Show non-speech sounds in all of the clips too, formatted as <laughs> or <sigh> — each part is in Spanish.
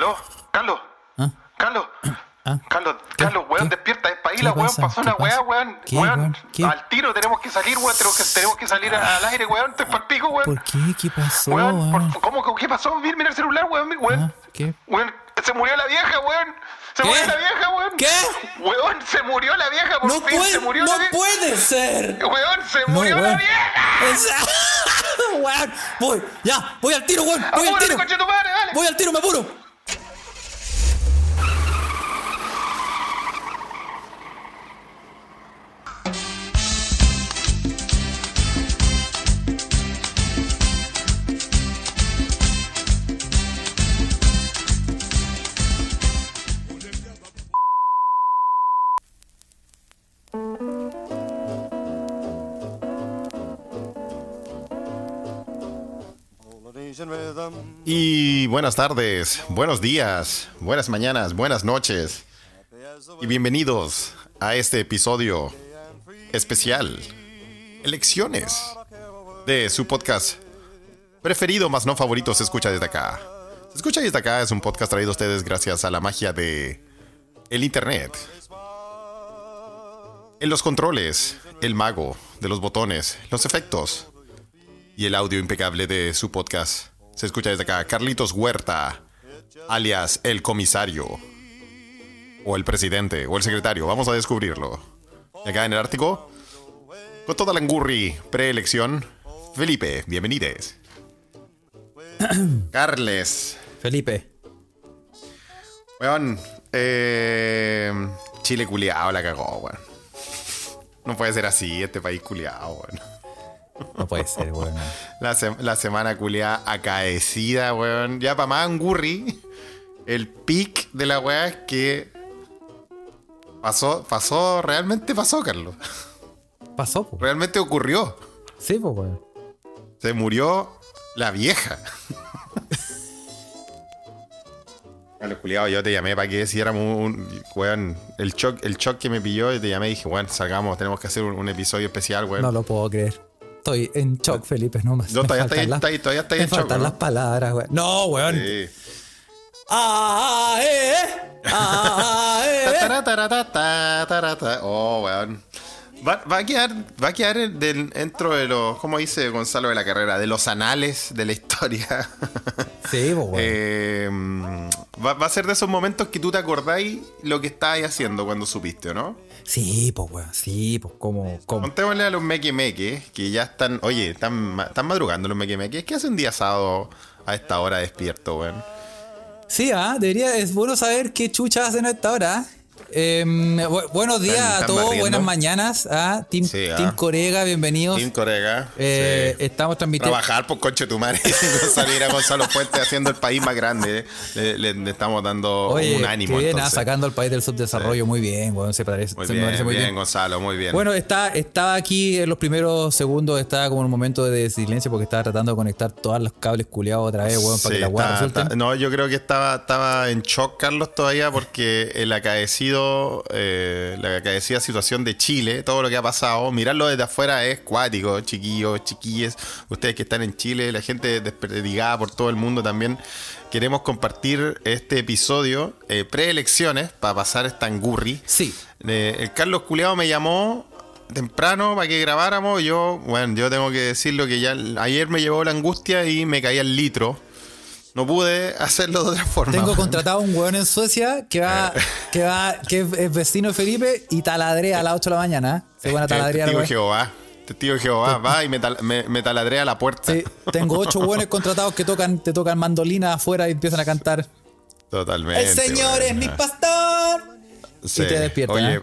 ¿Aló? ¿Carlos? ¿Ah? ¿Carlos? <clears throat> ¿Ah? Carlos. Carlos, weón, ¿Qué? despierta, es para ¿Qué weón, pasó una ¿Qué weá, weón, ¿Qué, weón? ¿Qué? al tiro tenemos que salir, weón, tenemos que, tenemos que salir a- al aire, weón, para pico, weón. ¿Por qué? ¿Qué pasó, Weón, por- weón? ¿cómo, qué pasó? Mira, mira el celular, weón, weón. Ah, ¿Qué? Weón, se murió la vieja, weón. Se ¿Qué? murió la vieja, weón. ¿Qué? Weón, se murió la vieja, por No fin, puede, se murió no la vieja. puede ser. Weón, se No, murió la vieja. Es- <laughs> weón, voy, ya, voy al tiro, weón, voy al Apúrate, tiro. concha tu madre, dale. Voy al tiro, me apuro. Y buenas tardes, buenos días, buenas mañanas, buenas noches. Y bienvenidos a este episodio especial. Elecciones de su podcast preferido, más no favorito, se escucha desde acá. Se escucha desde acá es un podcast traído a ustedes gracias a la magia de el internet. En los controles, el mago de los botones, los efectos y el audio impecable de su podcast. Se escucha desde acá Carlitos Huerta, alias el comisario, o el presidente, o el secretario. Vamos a descubrirlo. Y acá en el Ártico, con toda la angurri preelección, Felipe, bienvenides. <clears throat> Carles, Felipe. weón, eh, Chile culiao la cagó, weón. No puede ser así, este país culiao, weón. No puede ser, weón. La, se- la semana culiada acaecida, weón. Ya para más angurri, el pic de la weá es que pasó, pasó, realmente pasó, Carlos. Pasó, po. Realmente ocurrió. Sí, pues, weón. Se murió la vieja. Carlos culiado, yo te llamé para que hiciéramos un, weón, el shock, el shock que me pilló, y te llamé y dije, weón, salgamos, tenemos que hacer un, un episodio especial, weón. No lo puedo creer. Estoy en shock, Felipe, no más. Yo Me todavía estoy- las- estoy- todavía estoy me en shock, faltan ¿no? las palabras, weón. No, weón. Sí. Ah, eh, eh. Ah, eh, eh. Oh, weón. Va, va a quedar, va a quedar dentro de los, como dice Gonzalo de la Carrera, de los anales de la historia. <laughs> Sí, pues, weón. Eh, va, va a ser de esos momentos que tú te acordáis lo que estabas haciendo cuando supiste, ¿o no? Sí, pues, weón. Sí, pues, como. Contémosle a los meque meque que ya están, oye, están, están madrugando los meque meque. ¿Qué hace un día sábado a esta hora despierto, weón? Sí, ah, debería, es bueno saber qué chucha hacen a esta hora. Eh, bu- buenos días ¿Están- a todos, barriendo? buenas mañanas. Ah, Team, Sí, ah. Team Corega, bienvenidos. Team Corega. Eh, sí. Estamos transmitiendo. Trabajar por conche tu madre <laughs> salir a Gonzalo Puente haciendo el país más grande. Le, le- le estamos dando Oye, un ánimo. qué bien, ah, sacando al país del subdesarrollo. Muy bien, weón. Se parece, Muy se bien, parece muy bien, bien. Gonzalo, muy bien. Bueno, está, estaba aquí en los primeros segundos, estaba como en un momento de silencio porque estaba tratando de conectar todos los cables culiados otra vez, weón, para que la está- no, yo creo que estaba, estaba en shock, Carlos, todavía, porque el acaecido, eh, la acaecida situación de Chile, todo lo que ha pasado, mirarlo desde afuera es cuático, chiquillos, chiquilles, ustedes que están en Chile, la gente desperdigada por todo el mundo también. Queremos compartir este episodio eh, preelecciones para pasar esta angurri. Sí. Eh, el Carlos Culeado me llamó temprano para que grabáramos. Yo, bueno, yo tengo que decirlo que ya ayer me llevó la angustia y me caía el litro. No pude hacerlo de otra forma. Tengo contratado a un weón en Suecia que va, que va, que es- vecino de Felipe y taladrea a las 8 de la mañana. Se van a taladrear, Testigo. Jehová. Testigo Jehová. Va y me, tal- me- me taladrea la puerta. Sí, tengo ocho <laughs> buenos contratados que tocan, te tocan mandolina afuera y empiezan a cantar. Totalmente. El Señor es mi pastor. Sí. Y te despierta, Oye, ¿eh?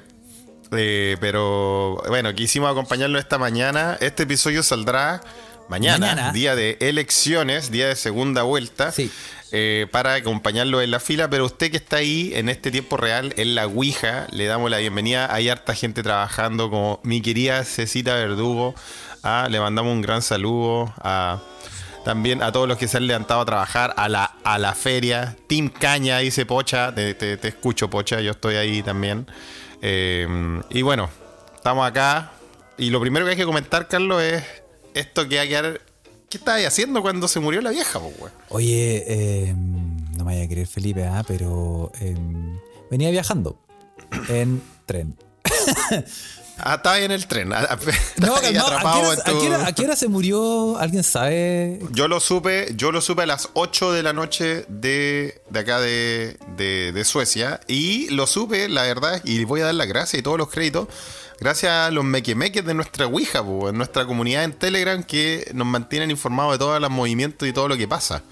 eh, pero bueno, quisimos acompañarlo esta mañana. Este episodio saldrá mañana, Mañana. día de elecciones, día de segunda vuelta. Sí. eh, para acompañarlo en la fila, pero usted que está ahí en este tiempo real, en la Ouija, le damos la bienvenida. Hay harta gente trabajando, como mi querida Cecita Verdugo. Ah, le mandamos un gran saludo a, también a todos los que se han levantado a trabajar, a la, a la feria. Team Caña, dice Pocha. Te, te- te escucho, Pocha, yo estoy ahí también. Eh, y bueno, estamos acá. Y lo primero que hay que comentar, Carlos, es esto que hay que quedar. ¿Qué estabas haciendo cuando se murió la vieja, po, weón? Oye, eh, no me vaya a creer, Felipe, ah, pero em, venía viajando en tren. Ah, estaba en el tren. ah, <laughs> No, ¿a, atrapado qué hora, en a tu- qué hora- a qué hora se murió? ¿Alguien sabe? Yo lo supe, yo lo supe a las 8 de la noche de, de acá de, de- de Suecia. Y lo supe, la verdad, y voy a dar las gracias y todos los créditos. Gracias a los mequemeques de nuestra Ouija, po, en nuestra comunidad en Telegram, que nos mantienen informados de todos los movimientos y todo lo que pasa.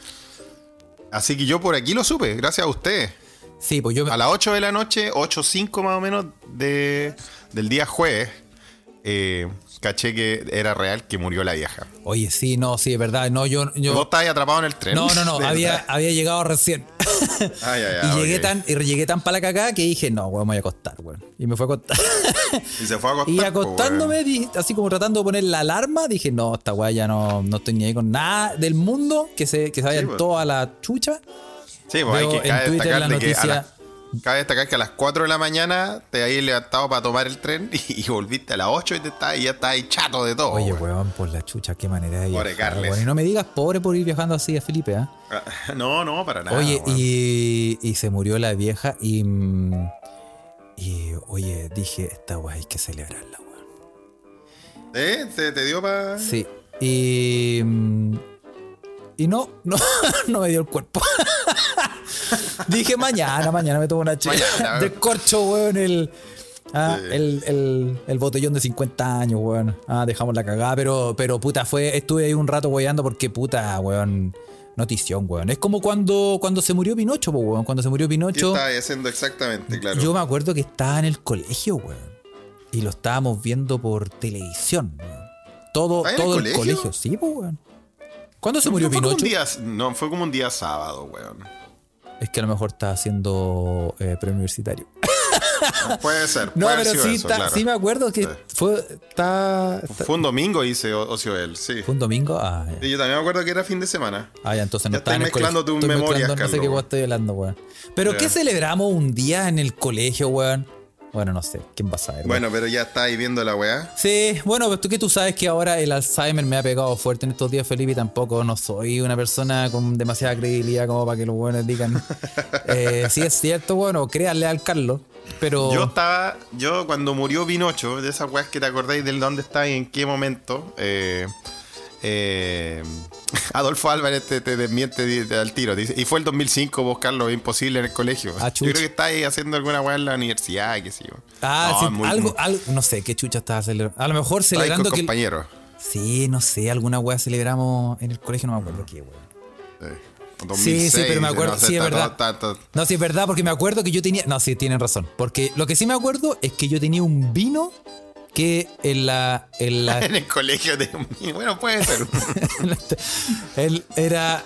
Así que yo por aquí lo supe, gracias a ustedes. Sí, pues yo... A las 8 de la noche, 8.05 más o menos de, del día jueves, eh, caché que era real que murió la vieja. Oye, sí, no, sí, es verdad. No, yo... yo ¿Vos estabas atrapado en el tren? no, no, no, <laughs> había, había llegado recién. <laughs> Ah, y llegué tan, y llegué tan para la cagada que dije, no, weón, me voy a acostar, weón. Y me fue a acostar. <laughs> Y se fue a acostar. y acostándome, así como tratando de poner la alarma, dije, no, esta weá ya no, no estoy ni ahí con nada del mundo, que se, que se vayan pues. toda la chucha. Sí, pues hay que cabe destacar la que noticia- las- cabe destacar que a las 4 de la mañana te habías levantado para tomar el tren <laughs> y, y volviste a las 8 y, te estás, y ya estás ahí chato de todo. Oye, weón. por la chucha, qué manera de Pobre viajar. Y no me digas pobre por ir viajando así a Felipe, ¿ah? Ah, <laughs> No, no, para nada. Oye, y, y se murió la vieja y. mm, Y oye, dije, esta weá hay que celebrarla, weón. ¿Eh? ¿Te, te dio para.? Sí. Y. mm, Y no, no, <laughs> no me dio el cuerpo. <laughs> dije mañana, mañana me tomo una chica. Mañana. <laughs> Descorcho, weón, el. ah, Sí. el, el, el botellón de 50 años, weón. Ah, dejamos la cagada, pero, pero puta, fue, estuve ahí un rato weyando porque puta, weón. Notición, weón. Es como cuando, cuando se murió Pinocho, po, weón. Cuando se murió ¿Qué Pinocho. estabas haciendo exactamente? Claro. Yo me acuerdo que estaba en el colegio, weón. Y lo estábamos viendo por televisión, weón. Todo, ¿Ah, en el todo el colegio? sí, weón. ¿Cuándo se No, murió fue como un Pinocho? día- no, fue como un día sábado, weón. Es que a lo mejor está haciendo eh, preuniversitario. <laughs> Puede ser. No, puede pero sí, eso, claro. sí me acuerdo que Sí. fue. Fue un domingo, dice O- Ocio él, sí. ¿Fue un domingo? Ah, ya. Y yo también me acuerdo que era fin de semana. Ah, ya, entonces no Ya estaba estoy mezclando tus memorias, No sé qué weón estoy hablando, weón. ¿Pero Ya. qué celebramos un día en el colegio, weón? Bueno, no sé. ¿Quién va a saber? Bueno, pero ya está ahí viendo la weá. Sí, bueno, pues tú que tú sabes que ahora el Alzheimer me ha pegado fuerte en estos días, Felipe, y tampoco no soy una persona con demasiada credibilidad como para que los buenos digan. <laughs> eh, sí, es cierto, bueno, créanle al Carlos, yo estaba, yo cuando murió Pinocho, de esas weas que te acordáis del dónde está y en qué momento, eh, eh, <laughs> Adolfo Álvarez te, desmiente al tiro. Y fue el 2005, vos, Carlos, imposible en el colegio. Ah, yo creo que está haciendo alguna weá en la universidad, qué sé yo. Ah, sí, algo, algo, no sé, qué chucha estaba celebrando. A lo mejor celebrando que... compañeros. Sí, no sé, alguna weá celebramos en el colegio, no me acuerdo mm. qué weá. Sí. Eh sí, sí, pero me acuerdo, sí, es verdad. No, sí, es verdad, porque me acuerdo que yo tenía. No, sí, tienen razón. Porque lo que sí me acuerdo es que yo tenía un vino que en la. En, <laughs> el colegio de. Bueno, puede ser. <laughs> Él era.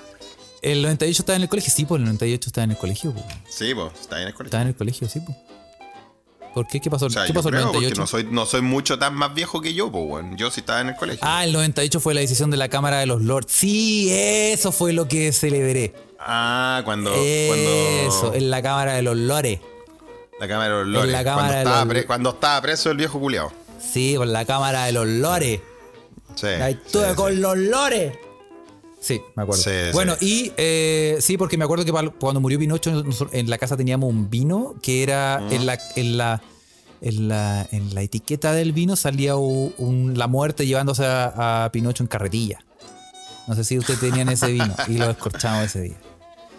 El 98 estaba en el colegio, sí, pues el 98 estaba en el colegio. Po. Sí, pues, estaba en el colegio. Estaba en el colegio, sí, pues. ¿Por qué? ¿Qué pasó? O sea, ¿Qué pasó el creo, porque 98? no soy, no soy mucho tan más viejo que yo, pues, weón. Yo sí estaba en el colegio. Ah, el 98 fue la decisión de la Cámara de los Lords. Sí, eso fue lo que celebré. Ah, cuando, Eso, cuando en la Cámara de los Lores. la cámara de los lores. en la Cámara cuando, de estaba los- pre- cuando estaba preso el viejo culiao. Sí, por la Cámara de los Lores. Sí. Estuve sí. con los Lores. Sí, me acuerdo. Sí, sí. bueno, y eh, sí, porque me acuerdo que cuando murió Pinocho, en la casa teníamos un vino que era en, la, en, la, en, la, en la etiqueta del vino salía un- la muerte llevándose a, a Pinocho en carretilla. No sé si ustedes tenían ese vino y lo escorchamos ese día.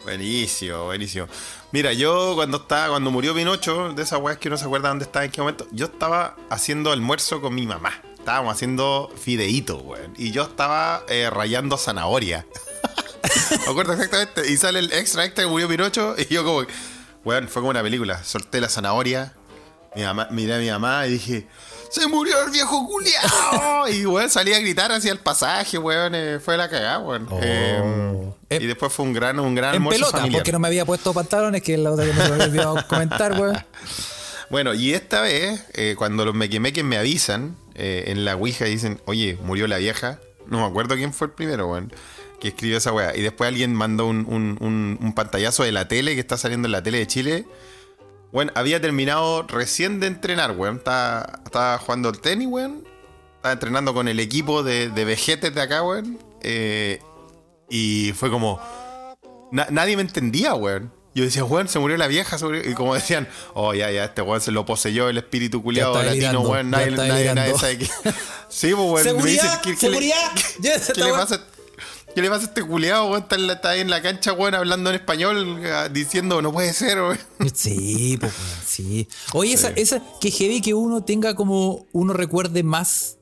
Buenísimo, buenísimo. Mira, yo cuando estaba, cuando murió Pinocho, de esas weas que uno se acuerda dónde estaba en qué momento, yo estaba haciendo almuerzo con mi mamá. Estábamos haciendo fideíto, weón. Y yo estaba eh, rayando zanahoria. <laughs> Me acuerdo exactamente. Y sale el extra extra que murió Pinocho. Y yo como, weón, fue como una película. Solté la zanahoria. Mi mamá, miré a mi mamá y dije, ¡Se murió el viejo culiao! <laughs> y weón, salí a gritar hacia el pasaje, weón. eh, fue la cagada, weón. Oh. Eh, y después fue un gran, un gran En pelota, familiar. porque no me había puesto pantalones, que es la otra que me había olvidado comentar, weón. <laughs> Bueno, y esta vez, eh, cuando los mequemeques me avisan eh, en la Ouija dicen, oye, murió la vieja, no me acuerdo quién fue el primero, weón, que escribió esa weá. Y después alguien mandó un, un- un- pantallazo de la tele que está saliendo en la tele de Chile. Bueno, había terminado recién de entrenar, weón. Estaba, jugando el tenis, weón. Estaba entrenando con el equipo de, de vejetes de acá, weón. Eh, y fue como, na- nadie me entendía, weón. Yo decía, weón, se murió la vieja. se murió. Y como decían, oh, ya, ya, este weón se lo poseyó el espíritu culiado latino, weón. Nadie, nadie, sabe qué. <laughs> Sí, pues, weón. me ¡Seguridad! dicen, ¿qué- qué le- <laughs> ¿Qué le, pasa, ¿Qué le pasa a este culiado, weón? Está, ahí en la cancha, weón, hablando en español, ah, diciendo, no puede ser, weón. <laughs> Sí, pues, sí. Oye, esa, esa, que heavy que uno tenga como, uno recuerde más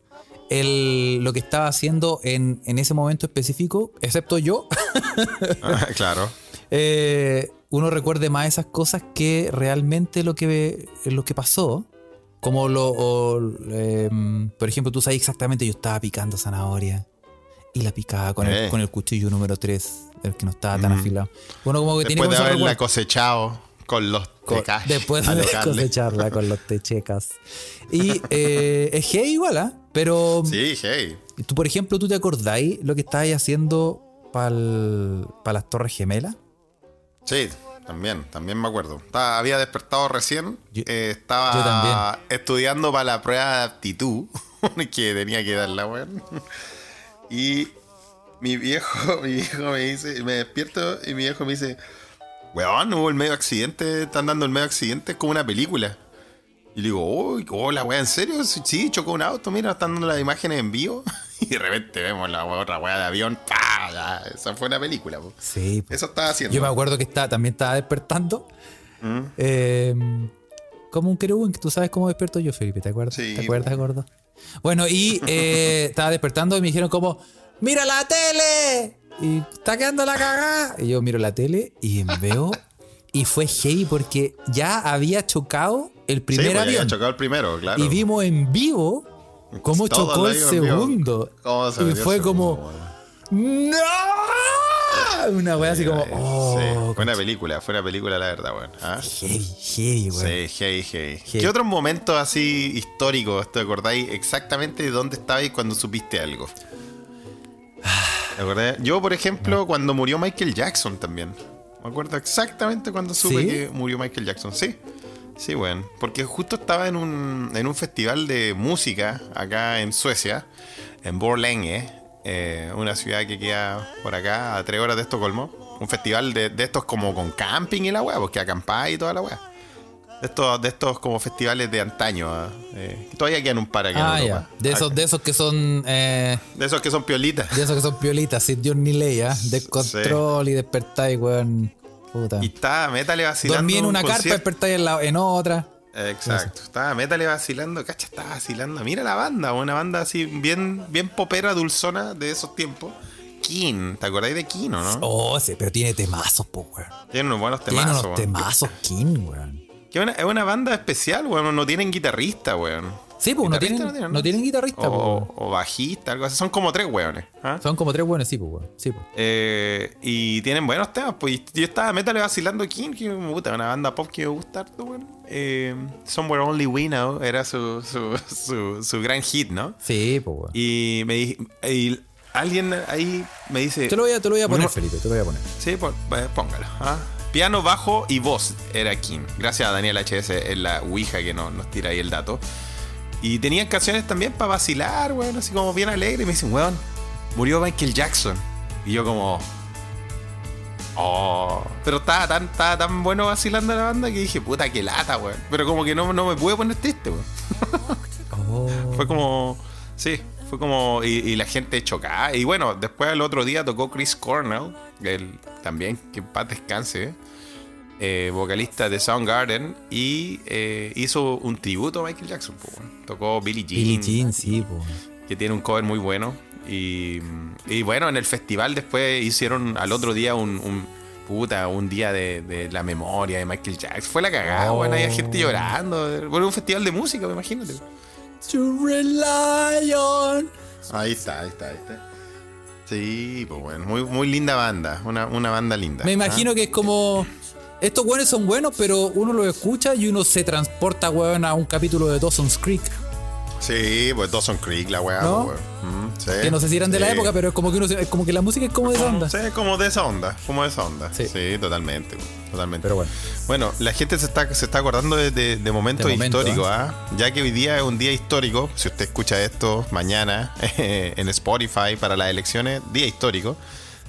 el, lo que estaba haciendo en, en ese momento específico, excepto yo, claro. Eh, uno recuerde más esas cosas que realmente lo que, lo que pasó. Como lo, o, em, por ejemplo, tú sabes exactamente, yo estaba picando zanahoria y la picaba con, el, Eh. con el cuchillo número 3, el que no estaba tan afilado. Bueno, como que tiene Después de haberla cosechado con los tecas Después <laughs> de cosecharla con los techecas. Y eh, es gay igual, ¿ah? Pero Sí, hey. tú, por ejemplo, ¿tú te acordáis lo que estabas haciendo para las Torres Gemelas? Sí, también, también me acuerdo. Estaba- había despertado recién. Yo- eh, estaba yo estudiando para la prueba de aptitud <laughs> que tenía que darla, weón. Y mi viejo, <laughs> mi viejo me dice, me despierto y mi viejo me dice, weón, hubo el medio accidente, están dando el medio accidente, es como una película. Y le digo, uy, hola, weón, ¿en serio? Sí, chocó un auto, mira, están dando las imágenes en vivo. <laughs> <laughs> Y de repente vemos la otra weá de avión, ¡pah! Esa fue una película, po. Sí. po. Eso estaba haciendo. Yo me acuerdo que estaba, también estaba despertando. Mm. eh, como un querubín, que tú sabes cómo despierto yo, Felipe, ¿te acuerdas? Sí, ¿Te acuerdas, gordo? Bueno, y eh, <laughs> estaba despertando y me dijeron como, ¡mira la tele! Y está quedando la cagada. Y yo miro la tele y <laughs> veo... Y fue heavy porque ya había chocado el Sí, primer pues, ya había avión. chocado el primero, claro. Y vimos en vivo cómo Todo chocó el segundo. Cómo se y fue como. ¡No! Una wea así como, Sí, oh, fue una película, fue una película, la verdad, weón. ¿Ah? heavy, heavy, weón. Sí, hey. Heavy. ¿Qué otros momentos así históricos te acordáis exactamente de dónde estabais cuando supiste algo? ¿Te acordás? Yo, por ejemplo, cuando murió Michael Jackson también. Me acuerdo exactamente cuando supe ¿Sí? que murió Michael Jackson. Sí. Sí, weón. Porque justo estaba en un, en un festival de música acá en Suecia, en Borlänge, eh, una ciudad que queda por acá a tres horas de Estocolmo. Un festival de, de estos como con camping y la weá, porque acampáis y toda la weá. De estos, de estos como festivales de antaño. ah, eh, todavía quedan un par aquí Ah, en. De esos, de esos que son. eh, de esos que son piolitas. de esos que son piolitas, sin Dios ni ley, ¿ah? Descontrol y despertáis, weón. Puta. Y estaba Metale vacilando. Dormí en un una carpa, concierto. despertáis en, la- en otra. Exacto. Estaba Metale vacilando, cacha, estaba vacilando. Mira la banda, una banda así bien, bien popera, dulzona de esos tiempos. Kin, ¿te acordáis de Kin o no? Oh, sí, pero tiene temazos, po, weón. Tienen unos buenos Tiene temazos, unos weón. temazos, King, weón. Que una- es una banda especial, weón. No tienen guitarrista, weón. Sí, pues no Guitarrista tienen, no tienen guitarrista, o, weón. o bajista, algo así. Son como tres weones. ¿ah? Son como tres buenos, sí, pues, weón. Sí, pues. Eh, y tienen buenos temas, pues yo estaba Metal vacilando King, que me gusta, una banda pop que me gusta harto, weón. Eh, Somewhere Only We Know era su, su, su, su gran hit, ¿no? Sí, pues, weón. Y me di- y alguien ahí me dice. Te lo voy a, te lo voy a poner, No. Felipe, te lo voy a poner. Sí, pon- eh, póngalo. ¿ah? Piano, bajo y voz era King. Gracias a Daniel HS en la Ouija que nos, nos tira ahí el dato. Y tenían canciones también para vacilar, weón, así como bien alegre. Y me dicen, weón, murió Michael Jackson. Y yo como... Oh, pero estaba tan, estaba tan bueno vacilando la banda que dije, puta, qué lata, weón. Pero como que no, no me pude poner triste, weón. <laughs> Oh. Fue como. Sí, fue como. Y, y la gente chocada. Y bueno, después el otro día tocó Chris Cornell, él también, que paz descanse, eh, vocalista de Soundgarden, y eh, hizo un tributo a Michael Jackson. po. Tocó Billie Jean, Billie Jean, sí, pues. que tiene un cover muy bueno. Y, y bueno, en el festival después hicieron al otro día un. un Puta, un día de, de la memoria de Michael Jackson. Fue la cagada, Oh. weón. Había gente llorando. Bueno, un festival de música, imagínate. To rely on. Ahí está, ahí está, ahí está. Sí, pues bueno, muy, muy linda banda, una, una banda linda. Me imagino que es como. Estos buenos son buenos, pero uno los escucha y uno se transporta, weón, a un capítulo de Dawson's Creek. Sí, pues Dawson Creek, la weá, ¿No? pues. Mm, sí, Que no sé si eran de la época, pero es como que uno se- es como que la música es como de esa onda. Sí, como de esa onda, como de esa onda. Sí. Sí, totalmente, totalmente. Pero bueno. Bueno, la gente se está, se está acordando de, de- de momentos De momentos, históricos, ¿ah? Ya que hoy día es un día histórico, si usted escucha esto mañana <laughs> en Spotify para las elecciones, día histórico.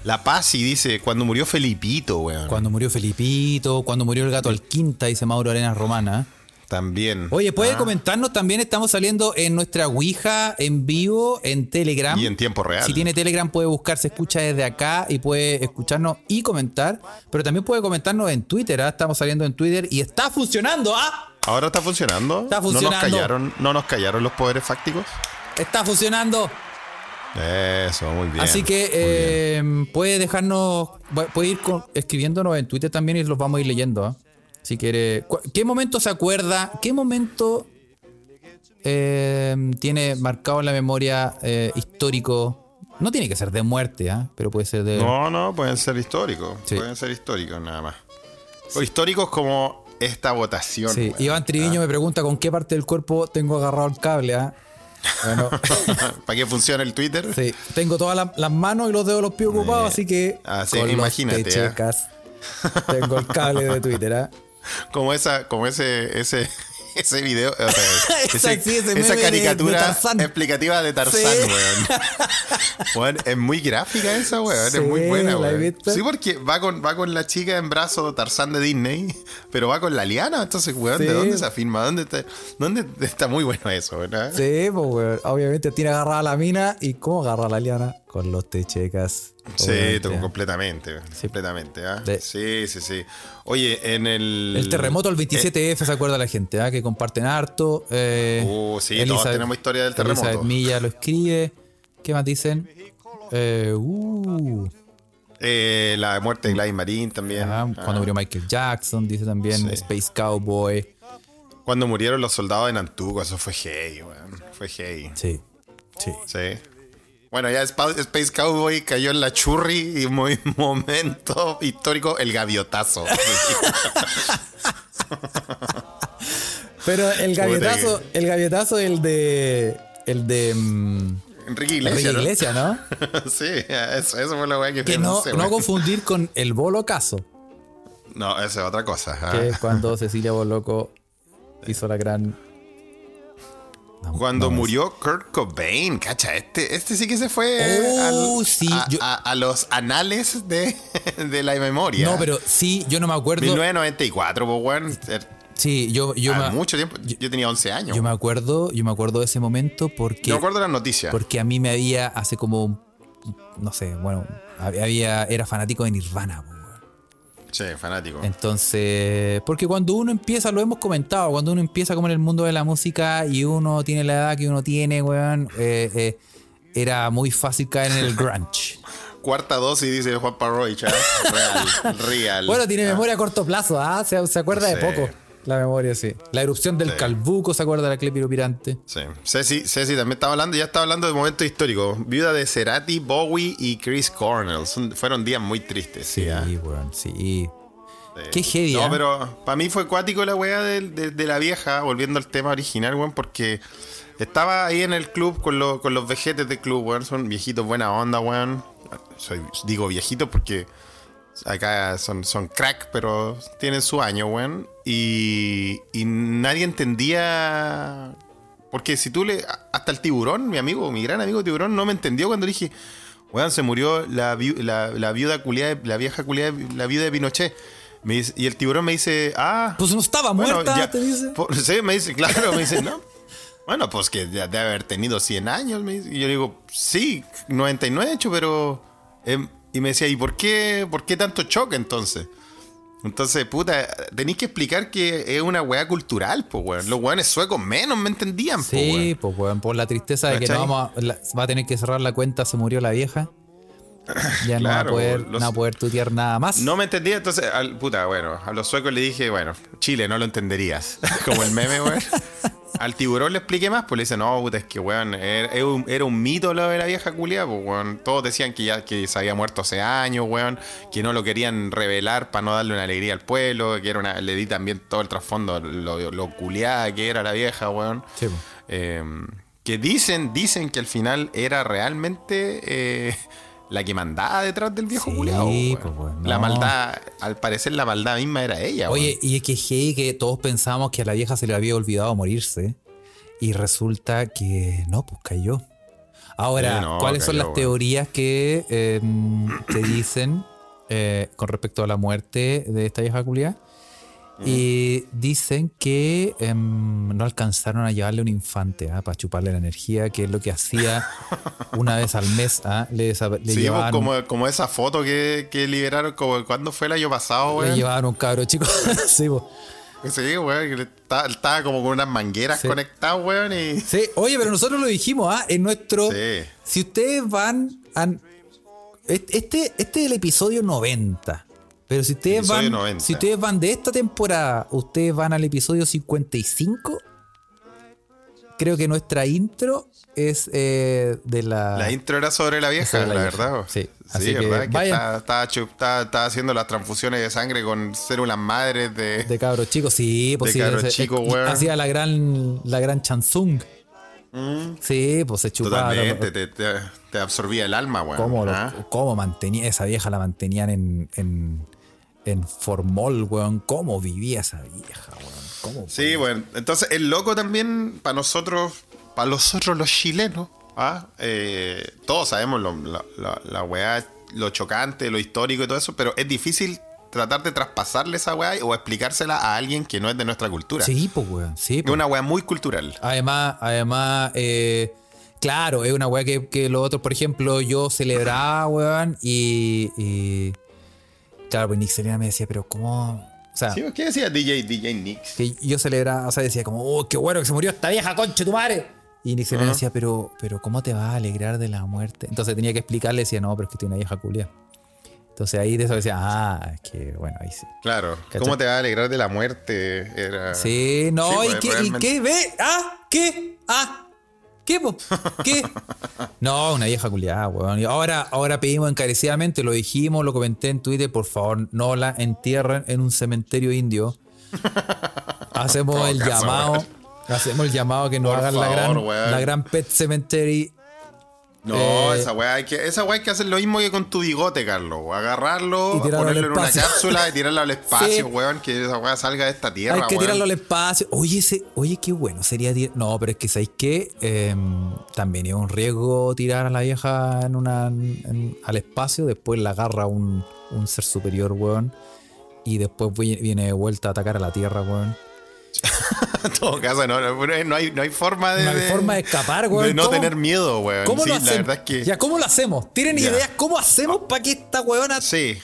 La Paz y dice, cuando murió Felipito, weón. Cuando murió Felipito, cuando murió el gato Alquinta, dice Mauro Arenas Romana. También. Oye, puede Ah, comentarnos también, estamos saliendo en nuestra Ouija en vivo en Telegram. Y en tiempo real. Si tiene Telegram puede buscar, se escucha desde acá y puede escucharnos y comentar. Pero también puede comentarnos en Twitter, ¿ah? estamos saliendo en Twitter y está funcionando, ¿ah? Ahora está funcionando. Está No nos funcionando. callaron, no nos callaron los poderes fácticos. Está funcionando. Eso, muy bien. Así que bien. eh, puede dejarnos, puede ir con- escribiéndonos en Twitter también y los vamos a ir leyendo. ¿ah? Si quiere. ¿Qué momento se acuerda? ¿Qué momento eh, tiene marcado en la memoria eh, histórico? No tiene que ser de muerte, ¿ah? pero puede ser de. No, no, pueden ser históricos. Sí. Pueden ser históricos nada más. O históricos como esta votación. Sí. Iván Triviño me pregunta con qué parte del cuerpo tengo agarrado el cable. ¿ah? Bueno, <laughs> ¿Para qué funciona el Twitter? sí, tengo todas la- las manos y los dedos de los pies ocupados, así que. ah, sí, con imagínate, ¿ah? techecas, Tengo el cable de Twitter, ¿ah? <laughs> Como esa, como ese, ese, <laughs> ese video, o sea, <laughs> Esa ese- sí, ese meme esa de- caricatura de explicativa de Tarzán, Sí. weón. Weón, Es muy gráfica esa, weón. Sí, es muy buena, ¿la he weón. Sí, porque va con, va con la chica en brazo Tarzán de Disney, pero va con la liana. Entonces, weón, ¿de dónde se afirma? ¿Dónde está, ¿Dónde está muy bueno eso, ¿verdad? Sí, pues, weón. Obviamente tiene agarrada la mina. ¿Y cómo agarra la liana? Con los techecas. Sí, ¿ah? completamente. Completamente, ¿ah? De- Sí, sí, sí. Oye, en el. El terremoto del 27F, se acuerda la gente, ¿ah? que comparten harto. Eh, Uh, sí, todos tenemos historia del terremoto. Elizabeth Milla lo escribe. ¿Qué más dicen? Eh, uh, eh, la muerte de Gladys Marín también. ah, Ah. cuando murió Michael Jackson, dice también Sí. Space Cowboy. Cuando murieron los soldados de Nantuco, eso fue gay, weón. Fue gay. Sí, sí. Sí. Bueno, ya Spa- Space Cowboy cayó en la churri y muy <laughs> momento histórico, el gaviotazo. <laughs> Pero el gavietazo, que- el gavietazo, el de. El de. mm, Enrique Enrique Iglesias. ¿no? Iglesias, ¿no? <laughs> sí, eso, eso fue weá que Que no, no confundir con el bolo caso, No, esa es otra cosa. que es cuando Cecilia Boloco hizo la gran. No, Cuando no, murió Kurt Cobain, cacha, este, este sí que se fue Oh, al- sí, a, yo- a- a los anales de, <laughs> de la memoria. No, pero sí, yo no me acuerdo. 1994, pues, weón. Er- Sí, yo, yo, me, mucho tiempo. Yo, tenía 11 años. yo me acuerdo, yo me acuerdo de ese momento porque, Yo me acuerdo de las noticias. porque a mí me había hace como, no sé, bueno, había, era fanático de Nirvana. Sí, fanático. Entonces, porque cuando uno empieza, lo hemos comentado, cuando uno empieza como en el mundo de la música y uno tiene la edad que uno tiene, weón, eh, eh, era muy fácil caer en el <laughs> grunge. Cuarta dosis, dice Juan Parroich. ¿eh? Real, <laughs> real. Bueno, tiene Ah, memoria a corto plazo, ¿ah? Se, se acuerda de poco. La memoria, sí. La erupción del Sí. Calbuco, ¿se acuerda de la Clepiro Pirante? Sí. Ceci, Ceci también estaba hablando, ya estaba hablando de momentos históricos. Viuda de Cerati, Bowie y Chris Cornell. Son- fueron días muy tristes. Sí, Sí, weón, sí. Qué heavy, No, ¿ah? pero para mí fue cuático la weá de, de- de la vieja, volviendo al tema original, weón, porque estaba ahí en el club con, lo- con los vejetes del club, weón. Son viejitos buena onda, weón. Soy, digo viejitos porque acá son, son crack, pero tienen su año, weón. Y, y nadie entendía. Porque si tú le. Hasta el tiburón, mi amigo, mi gran amigo tiburón, no me entendió cuando dije. Weón, se murió la, la, la viuda culiada, la vieja culiada, la viuda de Pinochet. Me dice- y el tiburón me dice, ah. Pues no estaba bueno, muerta, ya- te dice. sí, me dice, claro, me dice, no. Bueno, pues que debe haber tenido 100 años. Me dice. Y yo digo, sí, 99 hecho, pero. em, y me decía, ¿y por qué, por qué tanto choque entonces? Entonces, puta, tenéis que explicar que es una weá cultural, pues, weón. Los weones suecos menos me entendían, pues, Sí, pues weón, por la tristeza de que no vamos a, la- va a tener que cerrar la cuenta, se murió la vieja. <coughs> Ya no va a poder, los- no va a poder tutear nada más. No me entendía, entonces, al, puta, bueno, a los suecos le dije, bueno, Chile, no lo entenderías. <laughs> Como el meme, weón. Al tiburón le expliqué más, pues le dice, no, puta, es que, weón, era, era un, era un mito lo de la vieja culia, pues, weón. Todos decían que ya que se había muerto hace años, weón, que no lo querían revelar para no darle una alegría al pueblo, que era una, le di también todo el trasfondo, lo, lo culiada que era la vieja, weón. Sí, pues. Eh, que dicen, dicen que al final era realmente eh, la que mandaba detrás del viejo Sí, culiao, pues, weón, La no. maldad, al parecer la maldad misma era ella, Oye, y es que hey, que todos pensamos que a la vieja se le había olvidado morirse. Y resulta que no, pues cayó. Ahora, Sí, no, ¿cuáles son las teorías que, eh, que dicen eh, con respecto a la muerte de esta vieja Y dicen que em, no alcanzaron a llevarle un infante para chuparle la energía, que es lo que hacía <laughs> una vez al mes. ¿ah? Le, le Sí, pues, llevaban, como, como esa foto que, que liberaron, como, ¿cuándo fue el año pasado, le weón? llevaban un cabro chico. <laughs> sí, po. Sí, weón, le- estaba, estaba como con unas mangueras Sí. conectadas, weón, y... Sí, oye, pero nosotros lo dijimos, ¿ah? En nuestro. Sí. Si ustedes van. a- este, este es el episodio 90. Pero si ustedes van. 90. Si ustedes van de esta temporada, ustedes van al episodio 55. Creo que nuestra intro es eh, de la. La intro era sobre la vieja, la vieja. verdad. Sí, sí así que verdad. Que vayan. estaba- estaba haciendo las transfusiones de sangre con células madres de. De cabros chicos, sí, pues De sí, cabros chicos, eh. Hacía la gran, la gran Chanzung. Sí, pues se chupaba. Mm. Totalmente, te, te- te absorbía el alma, weón. ¿Cómo, lo- ¿Ah? cómo mantenía esa vieja? La mantenían en, en, en formol, weón. ¿Cómo vivía esa vieja, weón? ¿Cómo Sí, bueno, entonces el loco también, para nosotros, para nosotros los chilenos, ¿ah? Eh, todos sabemos lo, la, la, la weá, lo chocante, lo histórico y todo eso, pero es difícil tratar de traspasarle esa weá o explicársela a alguien que no es de nuestra cultura. Sí, pues, weón. Sí, Es una weá muy cultural. Además, además, eh, claro, es una weá que, que los otros, por ejemplo, yo celebraba, weón, y, y claro, pues Nick Selena me decía, pero ¿cómo? O sea, ¿Sí? ¿Qué decía DJ, DJ Nix? que yo celebraba, o sea, decía como, oh, qué bueno que se murió esta vieja, concha de tu madre. Y Nick Selena decía, pero, pero ¿cómo te vas a alegrar de la muerte? Entonces tenía que explicarle, decía, no, pero es que tiene una vieja culia. Entonces ahí de eso decía, ah, es que bueno, ahí sí. Claro, ¿Cachai? ¿cómo te va a alegrar de la muerte? Era... Sí, no, Sí, ¿y, pues, qué, ¿y qué? ¿Ve? ¿Ah? ¿Qué? ¿Ah? ¿Qué, po? ¿Qué? <laughs> No, una vieja culiada, weón. Y ahora, ahora pedimos encarecidamente, lo dijimos, lo comenté en Twitter, por favor, no la entierren en un cementerio indio. <laughs> Hacemos el caso, llamado, weón. hacemos el llamado que nos Por hagan la, gran, weón. la gran Pet Cemetery. No, Eh, esa weá hay que, esa weá hay que hacer lo mismo que con tu bigote, Carlos. Agarrarlo, ponerlo en una cápsula y tirarlo al <laughs> espacio, Sí. weón, que esa weá salga de esta tierra, Hay que weón. tirarlo al espacio. Oye, ese, oye, qué bueno sería No, pero es que ¿sabéis qué? Em, también es un riesgo tirar a la vieja en una, en- al espacio, después la agarra un, un ser superior, weón. Y después vi- viene de vuelta a atacar a la Tierra, weón. <laughs> en todo caso, no, no, no hay, no hay forma de. No hay forma de escapar, weón. De no ¿Cómo- tener miedo, weón. ¿Cómo sí, lo la hacemos? verdad es que. Ya, ¿cómo lo hacemos? ¿Tienen Ya. ideas cómo hacemos para que esta weona... Sí.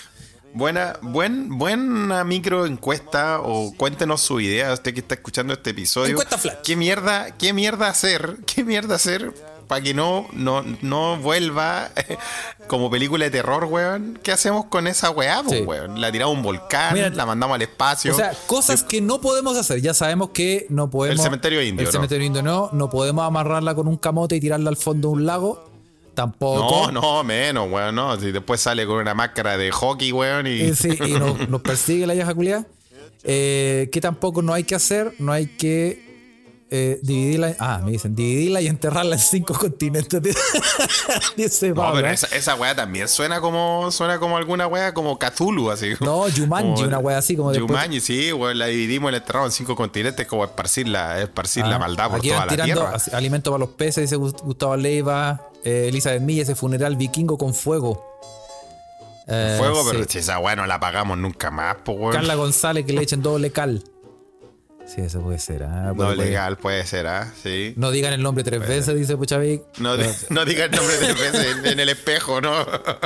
Buena, buen, buena micro encuesta o cuéntenos su idea, usted que está escuchando este episodio. Encuesta flash. ¿Qué mierda, qué mierda hacer? ¿Qué mierda hacer para que no, no, no vuelva <laughs> como película de terror, weón? ¿Qué hacemos con esa weá, po, Sí. weón? La tiramos a un volcán, Mira, la mandamos al espacio. O sea, cosas que no podemos hacer. Ya sabemos que no podemos. El cementerio indio, El ¿no? cementerio indio no. No podemos amarrarla con un camote y tirarla al fondo de un lago. Tampoco. no, no, menos, weón, no. Si después sale con una máscara de hockey, weón, y... Eh, sí, y nos, <laughs> nos persigue la vieja culiada. Eh, que tampoco no hay que hacer, no hay que eh, dividirla. Ah, me dicen, dividirla y enterrarla en cinco <laughs> continentes. Dice <laughs> No, Pablo. pero esa, esa weá también suena como suena como alguna weá como Cthulhu, así. No, Jumanji, Como- una wea así como después. Jumanji, sí, weón, la dividimos y la enterramos en cinco continentes como esparcir la, esparcir la Ah, maldad por toda la tierra. alimento para los peces, dice Gust- Gustavo Leiva, eh, Elizabeth Milla, ese funeral vikingo con fuego. Eh, Fuego, pero sí. si esa weá no la pagamos nunca más. Carla González que le echen doble cal. Sí, eso puede ser. ah, no puede- legal puede ser, ¿ah? Sí. No digan el nombre tres veces, dice Puchavic. No, di- no diga el nombre tres veces en, en el espejo, ¿no?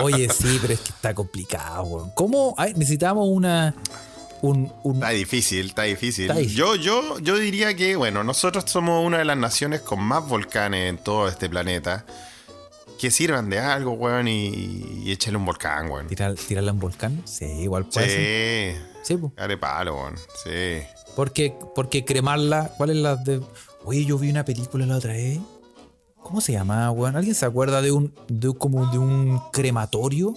Oye, sí, pero es que está complicado, weón. ¿Cómo? Ay, necesitamos una. Un, un- Está difícil, está difícil. Está difícil. Yo, yo, yo diría que, bueno, nosotros somos una de las naciones con más volcanes en todo este planeta. Que sirvan de algo, weón, y, y échale un volcán, weón. tirar, tirarla en volcán. Sí, igual puede ser. Sí. Sí, po. Dale palo, weón. Sí. Porque, porque cremarla. ¿Cuál es la de.? Oye, yo vi una película la otra vez. ¿Cómo se llamaba, weón? ¿Alguien se acuerda de un. de como de un crematorio?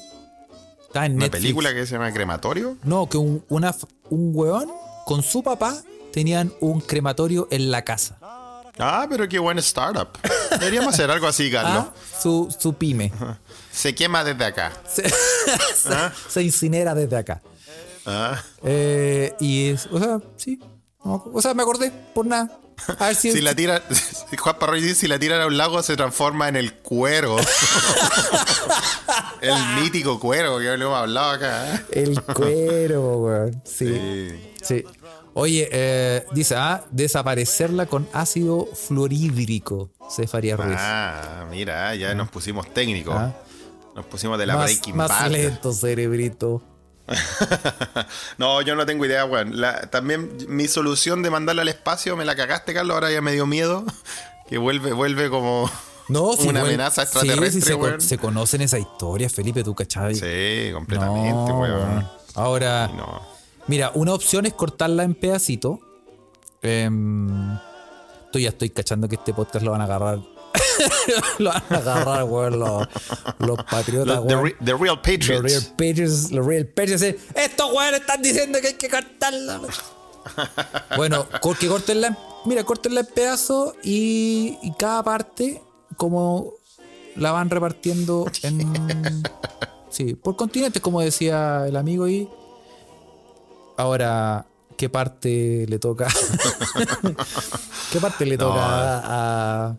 Está en ¿Una Netflix. película que se llama Crematorio? No, que un, una, un weón con su papá tenían un crematorio en la casa. Ah, pero qué buen startup. Deberíamos hacer algo así, <laughs> Carlos. Ah, su, su pyme. Se quema desde acá. Se, <laughs> se- se incinera desde acá. Ah. Eh, y es, o sea, sí. no, o sea, me acordé por nada. A ver si, Si la tira, <laughs> Juan Parroy dice, si la tiran a un lago se transforma en el cuero. <laughs> el mítico cuero que lo hemos hablado acá. ¿eh? El cuero, weón. Sí. Sí. Sí. Oye, eh, dice, ah, desaparecerla con ácido fluorhídrico, se faría Ruiz. Ah, mira, ya nos pusimos técnicos. Ah. Nos pusimos de la más Breaking más Bad. lento, cerebrito. <laughs> no, yo no tengo idea, weón. La- también mi solución de mandarla al espacio me la cagaste, Carlos. Ahora ya me dio miedo. <laughs> Que vuelve, vuelve como No, <laughs> si una amenaza extraterrestre, sí, se, con- weón. se conocen esa historia, Felipe, tú cachai. Sí, completamente, No, weón. Ahora, no. mira, una opción es cortarla en pedacitos. Em, tú ya estoy cachando que este podcast lo van a agarrar. Lo van a agarrar, weón, los, los patriotas, Los- the, weón. re- the Real Los Patriots. Real Patriots, los Real Patriots. eh, Estos weones están diciendo que hay que cortarla. bueno, que cortenla. en- Mira, cortenla en pedazos y, y cada parte, como la van repartiendo en. <laughs> Sí, por continentes, como decía el amigo. Y ahora, ¿qué parte le toca? <laughs> ¿Qué parte le No. toca a,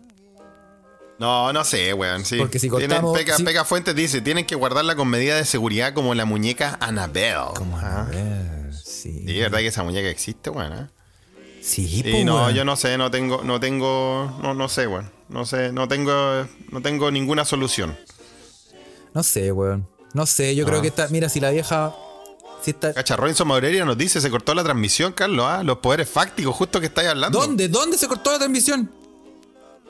No, no sé, weón. Sí. Porque si cortamos- Peca, si- Peca Fuentes dice: tienen que guardarla con medidas de seguridad como la muñeca Annabelle. a Ajá. ver, sí. Sí, ¿verdad que esa muñeca existe, weón? ¿eh? Sí, Sí, po, no, weón. yo no sé, no tengo, no tengo, no, no sé, weón. No sé, no tengo, no tengo ninguna solución. No sé, weón. No sé, yo creo que está. Mira, si la vieja. Si está. Cacha, Robinson Maurelia nos dice, se cortó la transmisión, Carlos, ¿ah? Los poderes fácticos, justo que estáis hablando. ¿Dónde? ¿Dónde se cortó la transmisión?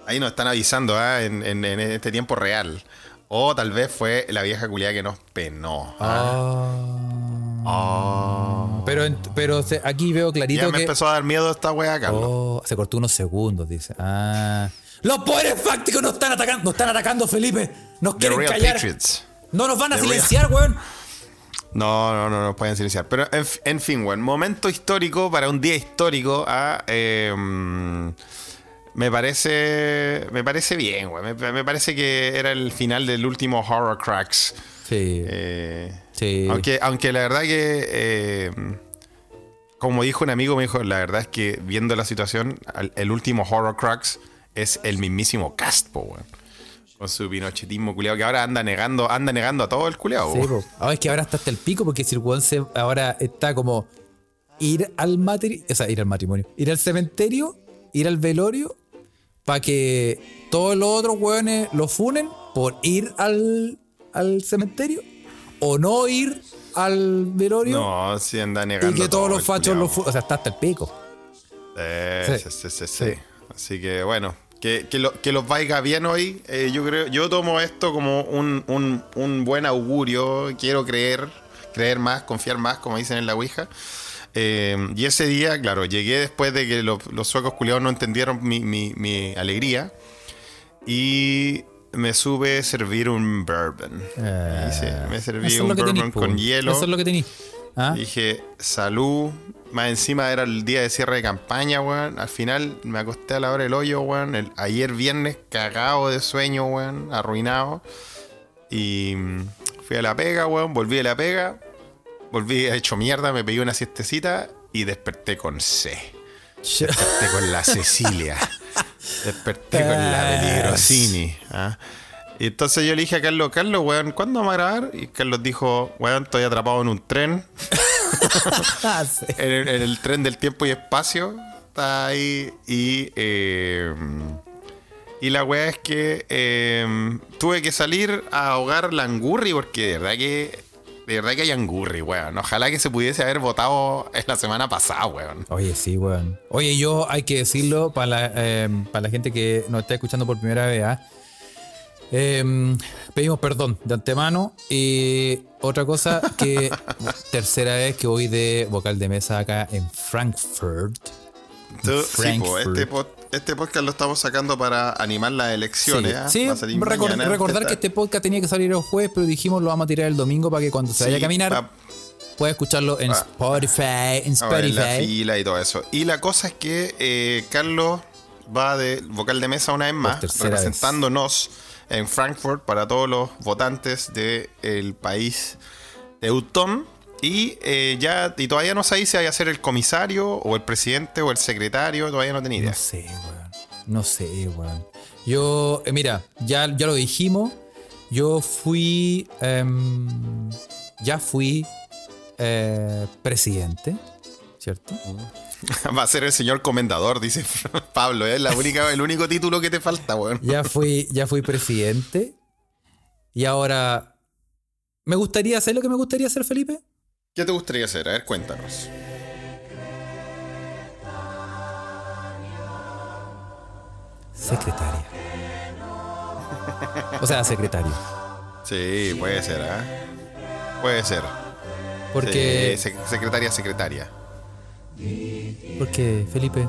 Ahí nos están avisando, ¿ah? En, en- en este tiempo real. O tal vez fue la vieja culiada que nos penó. ¿ah? Ah. Pero, pero aquí veo clarito Ya me que. empezó a dar miedo esta wea, Carlos. Oh, se cortó unos segundos, dice. Ah. Los poderes fácticos nos están atacando, nos están atacando, Felipe. Nos The quieren Real callar. Patriots. No nos van a The Real- silenciar, weón. No, no, no, no pueden silenciar. Pero en, fin, weón, momento histórico para un día histórico. ah, eh, mm, me parece. Me parece bien, weón. Me, me parece que era el final del último Horror Cracks. Sí. Eh, Sí. Aunque, aunque la verdad que. eh, como dijo un amigo, me dijo, la verdad es que viendo la situación, el último Horror Cracks es el mismísimo Castpo, weón. Con su pinochetismo culiado, que ahora anda negando, anda negando a todo el culiado, Sí. Ahora es que ahora está hasta el pico porque si el weón se ahora está como ir al matrimonio, o sea, ir al matrimonio, ir al cementerio, ir al velorio, para que todos los otros weones lo funen por ir al, al cementerio o no ir al velorio No, sí anda y negando. que todos todo los fachos lo funen. O sea, está hasta el pico. Eh, Sí. sí, sí, sí, sí. Sí. Así que bueno, que, que, lo- que los vaya bien hoy. eh, yo creo, yo tomo esto como un, un- un buen augurio. Quiero creer, creer más, confiar más, como dicen en la Ouija. Eh, y ese día, claro, llegué después de que los, los suecos culiados no entendieron mi, mi- mi alegría. Y me sube a servir un bourbon. Eh, Y sí, me serví Eso es un lo bourbon con hielo. Eso es lo que tenís. ¿Ah? Dije, salud. Más encima era el día de cierre de campaña, weón. Al final me acosté a la hora del hoyo, weón. El- ayer viernes cagado de sueño, weón. Arruinado. Y mm, fui a la pega, weón. Volví de la pega. Volví hecho mierda, me pegué una siestecita y desperté con C. Desperté con la Cecilia. Desperté con la Peligrosini. ¿ah? Y entonces yo le dije a Carlos, Carlos, weón, ¿cuándo vamos a grabar? Y Carlos dijo, weón, estoy atrapado en un tren. <laughs> Ah, sí. En el, en el tren del tiempo y espacio. Está ahí. Y. eh, y la weá es que eh, tuve que salir a ahogar la angurri porque de verdad que. De verdad que hay angurri, weón. Ojalá que se pudiese haber votado en la semana pasada, weón. Oye, sí, weón. Oye, yo hay que decirlo para la, eh, para la gente que nos está escuchando por primera vez. ¿ah? Eh, pedimos perdón de antemano. Y otra cosa, que <laughs> tercera vez que voy de vocal de mesa acá en Frankfurt. Tú- sí, po, este, pod- este podcast lo estamos sacando para animar las elecciones. Recordar que este podcast tenía que salir el jueves, pero dijimos lo vamos a tirar el domingo para que cuando se vaya a caminar va- pueda escucharlo en. Spotify. En la Spotify. fila y todo eso. Y la cosa es que eh, Carlos va de vocal de mesa una vez más, vez. representándonos en Frankfurt para todos los votantes del país teutón. Y eh, ya, y todavía no sabéis si vaya a ser el comisario, o el presidente, o el secretario, todavía no tenía idea. No sé, weón. No sé, weón. Yo, eh, mira, ya, ya lo dijimos. Yo fui. em, ya fui eh, presidente, ¿cierto? <laughs> Va a ser el señor comendador, dice <laughs> Pablo. Es la única, el único título que te falta, weón. Ya fui, ya fui presidente. Y ahora. ¿Me gustaría hacer lo que me gustaría hacer, Felipe? ¿Qué te gustaría hacer? A ver, cuéntanos. Secretaria. O sea, secretario. Sí, puede ser, ¿ah? Puede ser. Porque. Sí, sec- secretaria, secretaria. Porque, Felipe.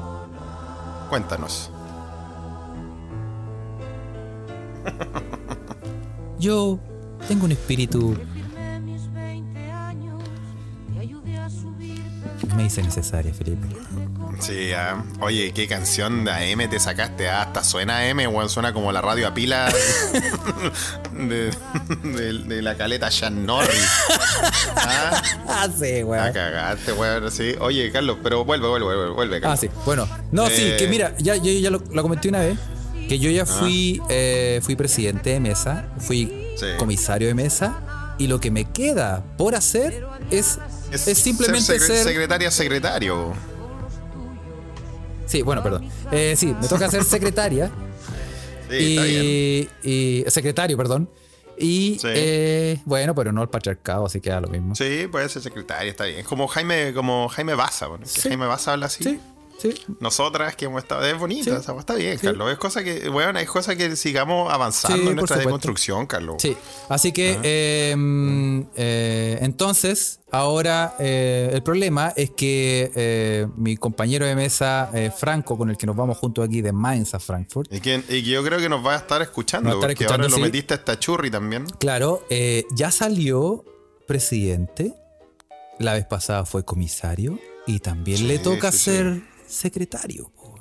Cuéntanos. Yo tengo un espíritu. Me hice necesaria, Felipe. Sí, ah. oye, qué canción de AM te sacaste. Ah, hasta suena AM, weón. Suena como la radio a pila de, <laughs> de- de la caleta Sean Norris. Ah, <laughs> Ah, sí, ah, weón. cagaste, weón. Sí. Oye, Carlos, pero vuelve, vuelve, vuelve, vuelve, Ah, Carlos. sí. Bueno, no, sí, Eh. que mira, ya, yo ya lo, lo comenté una vez. Que yo ya fui, eh, fui presidente de mesa, fui Sí. comisario de mesa. Y lo que me queda por hacer es, es, simplemente ser, ser. secre- secretaria, secretario. sí, bueno, perdón. Eh, sí, me toca ser secretaria. <laughs> Sí, está bien. y, y- secretario, perdón. Y Sí. eh, bueno, pero no el patriarcado, así que da lo mismo. Sí, puede ser secretaria, está bien. Es como Jaime, como Jaime Baza, Sí. Jaime Baza habla así. Sí, sí. Nosotras que hemos estado. Es Sí. esa weá, está bien, Sí. Carlos. Es cosa que, bueno, es cosa que sigamos avanzando en nuestra deconstrucción, Carlos. Sí, así que eh, mm, eh, entonces ahora eh, el problema es que eh, mi compañero de mesa Franco, con el que nos vamos juntos aquí de Mainz a Frankfurt, Y que, y que yo creo que nos va a estar escuchando, va a estar porque ahora lo metiste a esta churri también. claro, ya salió presidente, la vez pasada fue comisario y también le toca ser secretario. po.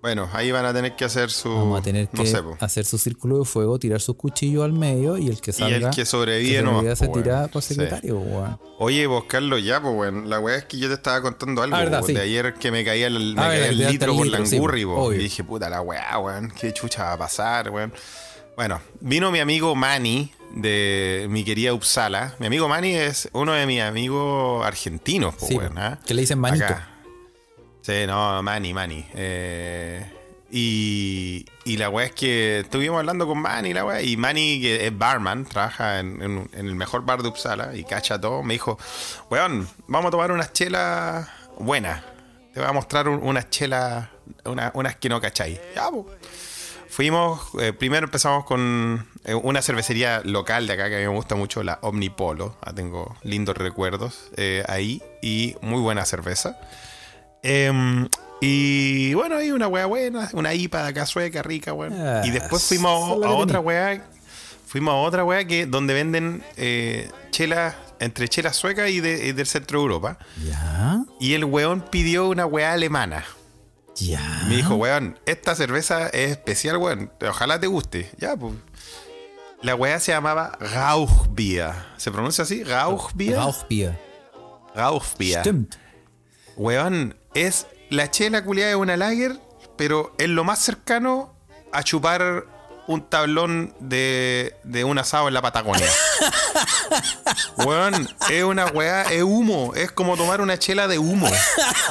Bueno, ahí van a tener que hacer su. Vamos a tener no que sé, hacer su círculo de fuego, tirar sus cuchillos al medio y el que Y salga, el que sobrevive se po, tira por Sí. secretario. weón. Oye, vos, Carlos, ya, pues, bueno, la weá es que yo te estaba contando algo, Ah, verdad, sí. de ayer que me caía el, me Ah, caía el litro por la sí, angurri, po. obvio. Y dije, puta la weá, weón, qué chucha va a pasar, weón. Bueno, vino mi amigo Manny de mi querida Uppsala. Mi amigo Manny es uno de mis amigos argentinos, po, Sí, weón, que le dicen manito. Acá. Sí, no, Manny, Manny. Eh, y, y la weá es que estuvimos hablando con Manny, la weá, y Manny, que es barman, trabaja en, en- el mejor bar de Uppsala y cacha todo, me dijo, weón, vamos a tomar unas chelas buenas. Te voy a mostrar un- unas chelas, una- unas que no cacháis. Ya. Fuimos, eh, primero empezamos con eh, una cervecería local de acá que a mí me gusta mucho, la Omnipolo. Ah, tengo lindos recuerdos ahí y muy buena cerveza. Em, y bueno, hay una wea buena, una IPA de acá sueca, rica, weón. Ah, y después fuimos a, otra wea. Fuimos a otra wea que donde venden eh, chelas, entre chelas suecas y, de- y del centro de Europa. Ya, Y el weón pidió una wea alemana. ya. Me dijo, weón, esta cerveza es especial, weón. Ojalá te guste. Ya, pues. La weá se llamaba Rauchbier. ¿Se pronuncia así? Rauchbier. Rauchbier. Rauchbier. Stimmt. Weón, es la chela culiada de una lager, pero es lo más cercano a chupar un tablón de, de un asado en la Patagonia. <laughs> Weón, es una weá, es humo. Es como tomar una chela de humo. <laughs>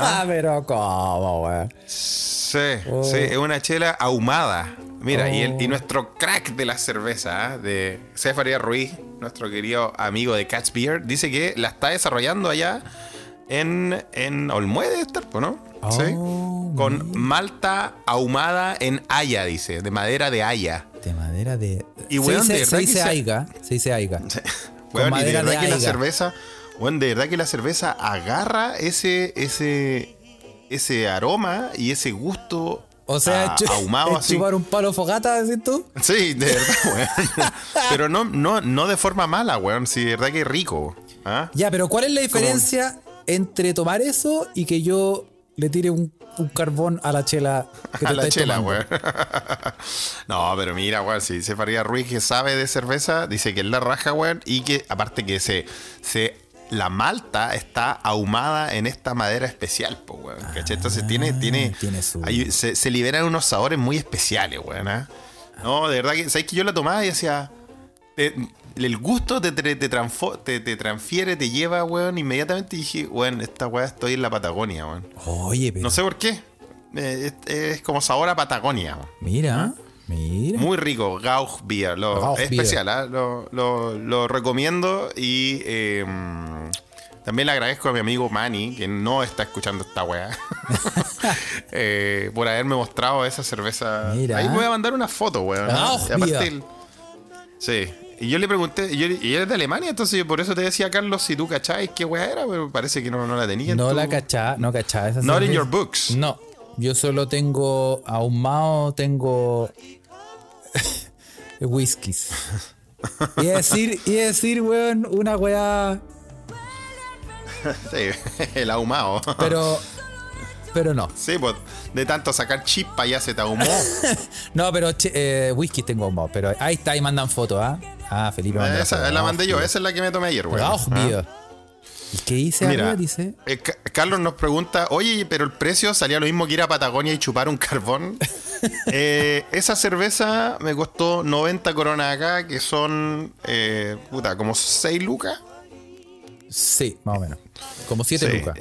Ah, pero ¿cómo, weón? Sí, Oh. sí, es una chela ahumada. Mira, y, el- y Oh. nuestro crack de la cerveza, ¿ah? de Cefaria Ruiz, nuestro querido amigo de Catch Beer, dice que la está desarrollando allá en, en Olmué, debe estar, ¿no? Oh, sí. Con malta ahumada en haya, dice, de madera de haya. De madera de. Y, se weón, dice, de se verdad dice que aiga. Se dice aiga. <laughs> Weón, y de madera verdad de que la aiga. cerveza, weón, de verdad que la cerveza agarra ese, ese, ese aroma y ese gusto O sea, a- chu- ahumado <laughs> así. chupar un palo fogata, decís tú. Sí, de verdad, <laughs> weón. Pero no, no, no de forma mala, weón. Sí, de verdad que es rico. ¿Ah? Ya, pero ¿cuál es la diferencia entre tomar eso y que yo le tire un, un carbón a la chela que <laughs> te A la chela, weón. <laughs> No, pero mira, weón, si dice Faría Ruiz que sabe de cerveza, dice que es la raja, weón, y que aparte que se, se la malta está ahumada en esta madera especial, po, weón. ¿cachai? Entonces tiene, tiene, Ah, tiene su- hay- se, se liberan unos sabores muy especiales, weón. ¿ah? No, de verdad que, ¿sabes que yo la tomaba y decía, te- el gusto te, te, te transfo- te- te transfiere, te lleva, weón. Inmediatamente dije, weón, esta weá estoy en la Patagonia, weón. Oye, pero No sé por qué. Eh, es, es como sabor a Patagonia, weón. mira, mira. Muy rico, Gauch Beer. Lo, Gauch es Beer. especial, ¿ah? lo, lo- lo recomiendo y eh, también le agradezco a mi amigo Manny, que no está escuchando esta weá, <laughs> eh, por haberme mostrado esa cerveza. Mira. Ahí me voy a mandar una foto, weón. Aparte el- Sí. Y yo le pregunté, y, yo, y de Alemania, entonces yo por eso te decía, Carlos, si tú cacháis qué weá era, pero parece que no, no la tenía. en No tu- la cachá, no cachá. Esa Not in your books. No, yo solo tengo ahumado, tengo <laughs> whiskies. Y decir, y decir, weón, una weá, <laughs> Sí, el ahumado. pero, pero no. Sí, pues de tanto sacar chispa ya se te ahumó. <laughs> No, pero eh, whisky tengo ahumado, pero ahí está, ahí mandan fotos, ¿ah? Ah, Felipe Esa foto. la mandé yo, esa es la que me tomé ayer, güey. Rauch Beer. ¿Y qué dice Mira, arriba? Dice, eh, Ca- Carlos nos pregunta, oye, pero el precio salía lo mismo que ir a Patagonia y chupar un carbón. <laughs> Eh, esa cerveza me costó 90 coronas acá, que son, eh, puta, como 6 lucas. sí, más o menos. Como 7 Sí. lucas.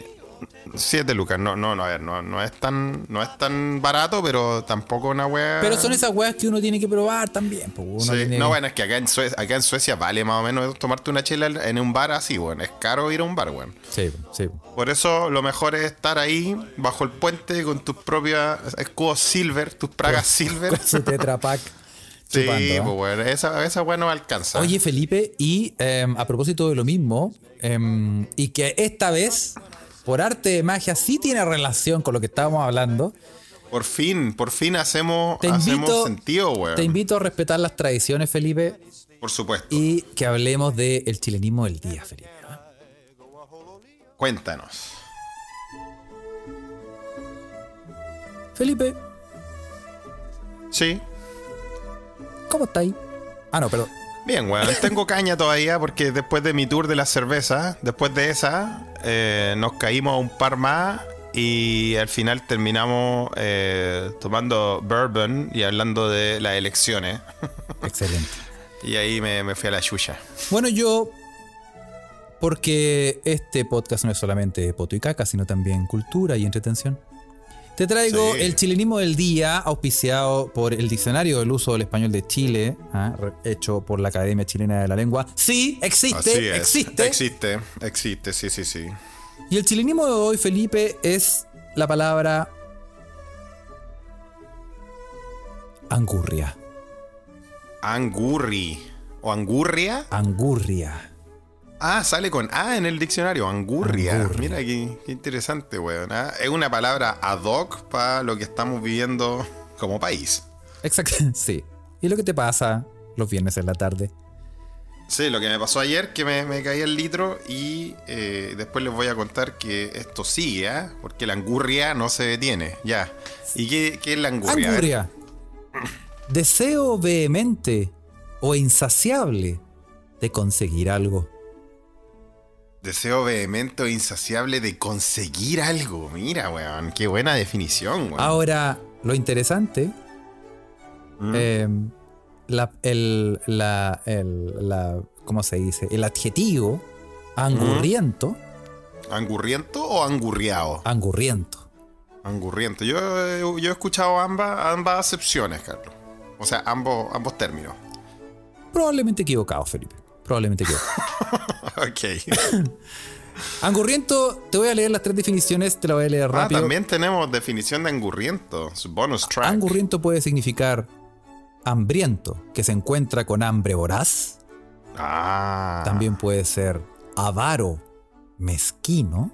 7 lucas, no, no, no, a ver, no, no es tan, no es tan barato, pero tampoco una wea. Pero son esas weas que uno tiene que probar también. pues, uno Sí, tiene No, bueno, es que acá en, Suecia, acá en Suecia vale más o menos tomarte una chela en un bar así, weón. Es caro ir a un bar, weón. Sí, sí. Por eso lo mejor es estar ahí, bajo el puente, con tus propias escudos silver, tus pragas silver. <laughs> Con su Tetra Pak. <laughs> sí, chupando, pues bueno, esa, esa weá no me alcanza. Oye, Felipe, y em, a propósito de lo mismo, em, y que esta vez, por arte de magia, sí tiene relación con lo que estábamos hablando, Por fin, por fin hacemos, te hacemos invito, sentido, weón. te invito a respetar las tradiciones, Felipe, Por supuesto. y que hablemos del chilenismo del día, Felipe. Cuéntanos. Felipe, Sí. ¿cómo estáis? Ah, no, perdón. Bien, weón. Tengo caña todavía porque después de mi tour de la cerveza, después de esa, eh, nos caímos a un par más y al final terminamos eh, tomando bourbon y hablando de las elecciones. <laughs> Excelente. Y ahí me, me fui a la chucha. Bueno, yo, porque este podcast no es solamente poto y caca, sino también cultura y entretención. Te traigo Sí. el chilenismo del día, auspiciado por el Diccionario del Uso del Español de Chile, ¿ah? Hecho por la Academia Chilena de la Lengua. Sí, existe, existe. Existe, existe, sí, sí, sí. Y el chilenismo de hoy, Felipe, es la palabra angurria. Angurri. ¿O angurria? Angurria. Ah, sale con A en el diccionario. Angurria. Angurria. Mira qué, qué interesante, weón. ¿ah? Es una palabra ad hoc para lo que estamos viviendo como país. Exacto, <laughs> sí. ¿Y lo que te pasa los viernes en la tarde? Sí, lo que me pasó ayer, que me, me caí el litro y eh, después les voy a contar que esto sigue, ¿ah? Porque la angurria no se detiene, ya. ¿Y qué, qué es la angurria? Angurria. Deseo vehemente o insaciable de conseguir algo. Deseo vehemente o insaciable de conseguir algo. Mira, weón, qué buena definición, weón. Ahora, lo interesante, Mm. eh, la, el, la, el- la- ¿cómo se dice? El adjetivo angurriento, ¿Angurriento o angurriado? angurriento. Angurriento. Yo, he- yo he escuchado ambas, ambas acepciones, Carlos. O sea, ambos, ambos términos. Probablemente equivocado, Felipe. Probablemente equivocado. <laughs> ok. <laughs> angurriento, te voy a leer las tres definiciones, te la voy a leer Ah, rápido. también tenemos definición de angurriento. Su bonus track. Angurriento puede significar hambriento, que se encuentra con hambre voraz. Ah. También puede ser avaro, mezquino.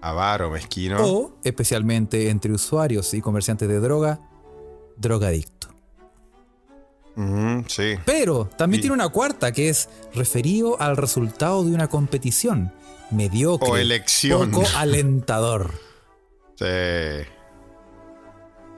Avaro, mezquino. O, especialmente entre usuarios y comerciantes de droga, drogadicto. Sí. Pero también tiene una cuarta que es referido al resultado de una competición mediocre, O elección. poco alentador. <laughs> Sí.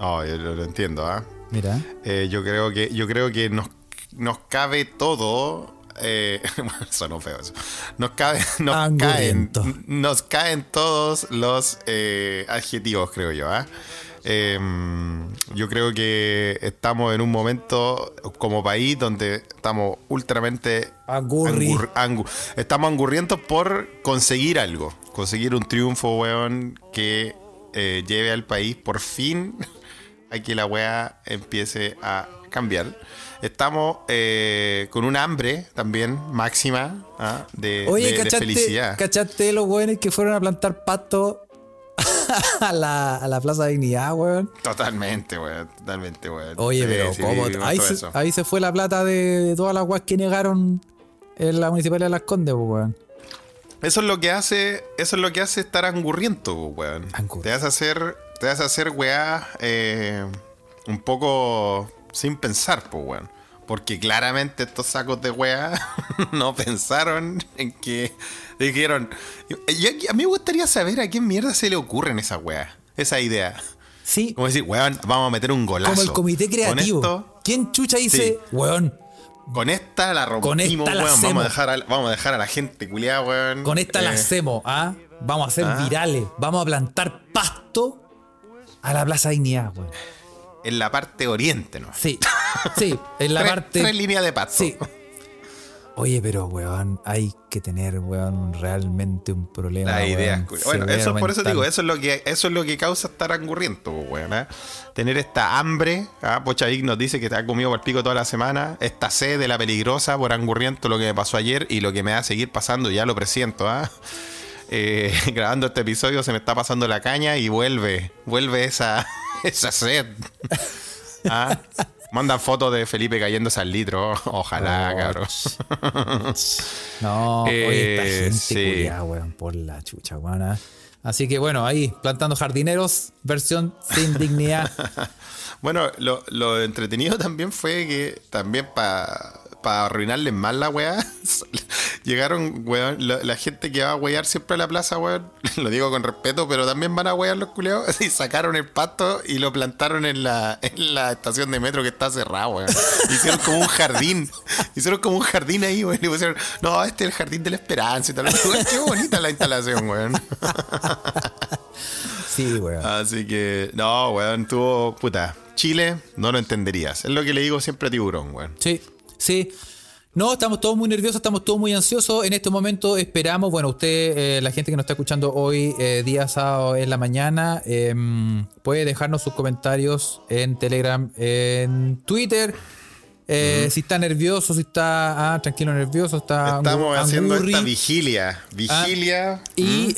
No, yo lo, entiendo, ¿ah? Mira, Eh, yo creo que, yo creo que nos, nos cabe todo eh, <laughs> bueno, sonó feo eso. Nos, cabe, nos, caen, nos caen todos los eh, adjetivos, creo yo. ¿ah? Eh, yo creo que estamos en un momento como país donde estamos ultramente Angurri. angur- angu- estamos angurrientos por conseguir algo, conseguir un triunfo, weón, que eh, lleve al país por fin <laughs> a que la weá empiece a cambiar. Estamos eh, con un hambre también máxima ¿ah? de, Oye, de- de ¿cachaste, felicidad. ¿cachaste los weones que fueron a plantar pasto <laughs> a la, a la Plaza Dignidad, weón? Totalmente, weón. Totalmente, weón. Oye, Sí, pero sí, ¿cómo? Ahí se, ahí se fue la plata de todas las weas que negaron en la municipalidad de Las Condes, pues, weón. Eso es lo que hace, eso es lo que hace estar angurriento, weón. Angurriento. Te hace hacer, te hace hacer weá eh, un poco sin pensar, pues, weón. Porque claramente estos sacos de weá <laughs> no pensaron en que dijeron. y aquí- a mí me gustaría saber a quién mierda se le ocurren esas weá, esa idea. Sí, Como decir, weón, vamos a meter un golazo. como el comité Con creativo. esto- ¿Quién chucha dice, weón, Con esta la rompimos, esta la weón. Vamos a, dejar a, vamos a dejar a la gente culiada, weón. con esta la Eh, hacemos, ¿ah? Vamos a ser Ah. virales, vamos a plantar pasto a la Plaza Dignidad, weón. En la parte oriente, ¿no? Sí, sí, en la tres, parte... tres líneas de pasto. Sí. Oye, pero, weón, hay que tener, weón, realmente un problema. La idea. weón, Bueno, severo eso por eso mental. digo, eso es lo que eso es lo que causa estar angurriento, pues, weón. ¿eh? Tener esta hambre, ¿ah? Pocha Vic nos dice que te ha comido por pico toda la semana, esta sed de la peligrosa por angurriento, lo que me pasó ayer y lo que me va a seguir pasando, ya lo presiento, ¿ah? <laughs> Eh, <laughs> grabando este episodio se me está pasando la caña y vuelve, vuelve esa, <laughs> esa sed. ¿Ah? Mandan fotos de Felipe cayéndose al litro. Ojalá, Oh, cabrón. <laughs> No, oye, esta Eh, gente sí. weón, por la chucha, weón. ah. Así que bueno, ahí, plantando jardineros, versión sin dignidad. <laughs> Bueno, lo, lo entretenido también fue que también para arruinarles más la weá, <laughs> llegaron, weón, la, la gente que va a wear siempre a la plaza, weón, <laughs> lo digo con respeto, pero también van a wear los culeados <laughs> y sacaron el pasto y lo plantaron en la, en la estación de metro que está cerrada, weón. Hicieron como un jardín, hicieron como un jardín ahí, weón, y pusieron, no, este es el jardín de la esperanza y tal. Weón, Qué bonita la instalación, weón. Sí, weón. Así que, no, weón, tuvo, puta, Chile no lo entenderías. Es lo que le digo siempre a Tiburón, weón. Sí, sí. No, estamos todos muy nerviosos, estamos todos muy ansiosos. En este momento esperamos, bueno, usted, eh, la gente que nos está escuchando hoy, eh, día sábado en la mañana, em, puede dejarnos sus comentarios en Telegram, en Twitter. Eh, Si está nervioso, si está ah, tranquilo, nervioso, está Estamos haciendo esta vigilia. Vigilia. Y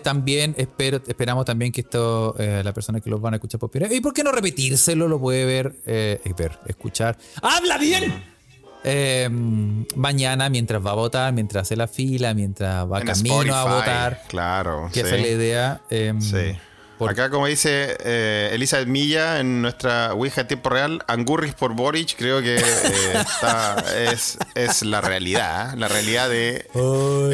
también espero, esperamos también que esto, la persona que los van a escuchar por primera ¿Y por qué no repetírselo? Lo puede ver, ver, escuchar. ¡Habla bien! Eh, mañana, mientras va a votar, mientras hace la fila, mientras va en camino a votar. Claro. Que sí. esa es la idea. eh, Sí. Acá, como dice eh, Elizabeth Milla en nuestra Ouija en tiempo real, Angurris por Boric, creo que eh, está- <laughs> es, es la realidad. ¿eh? La realidad de.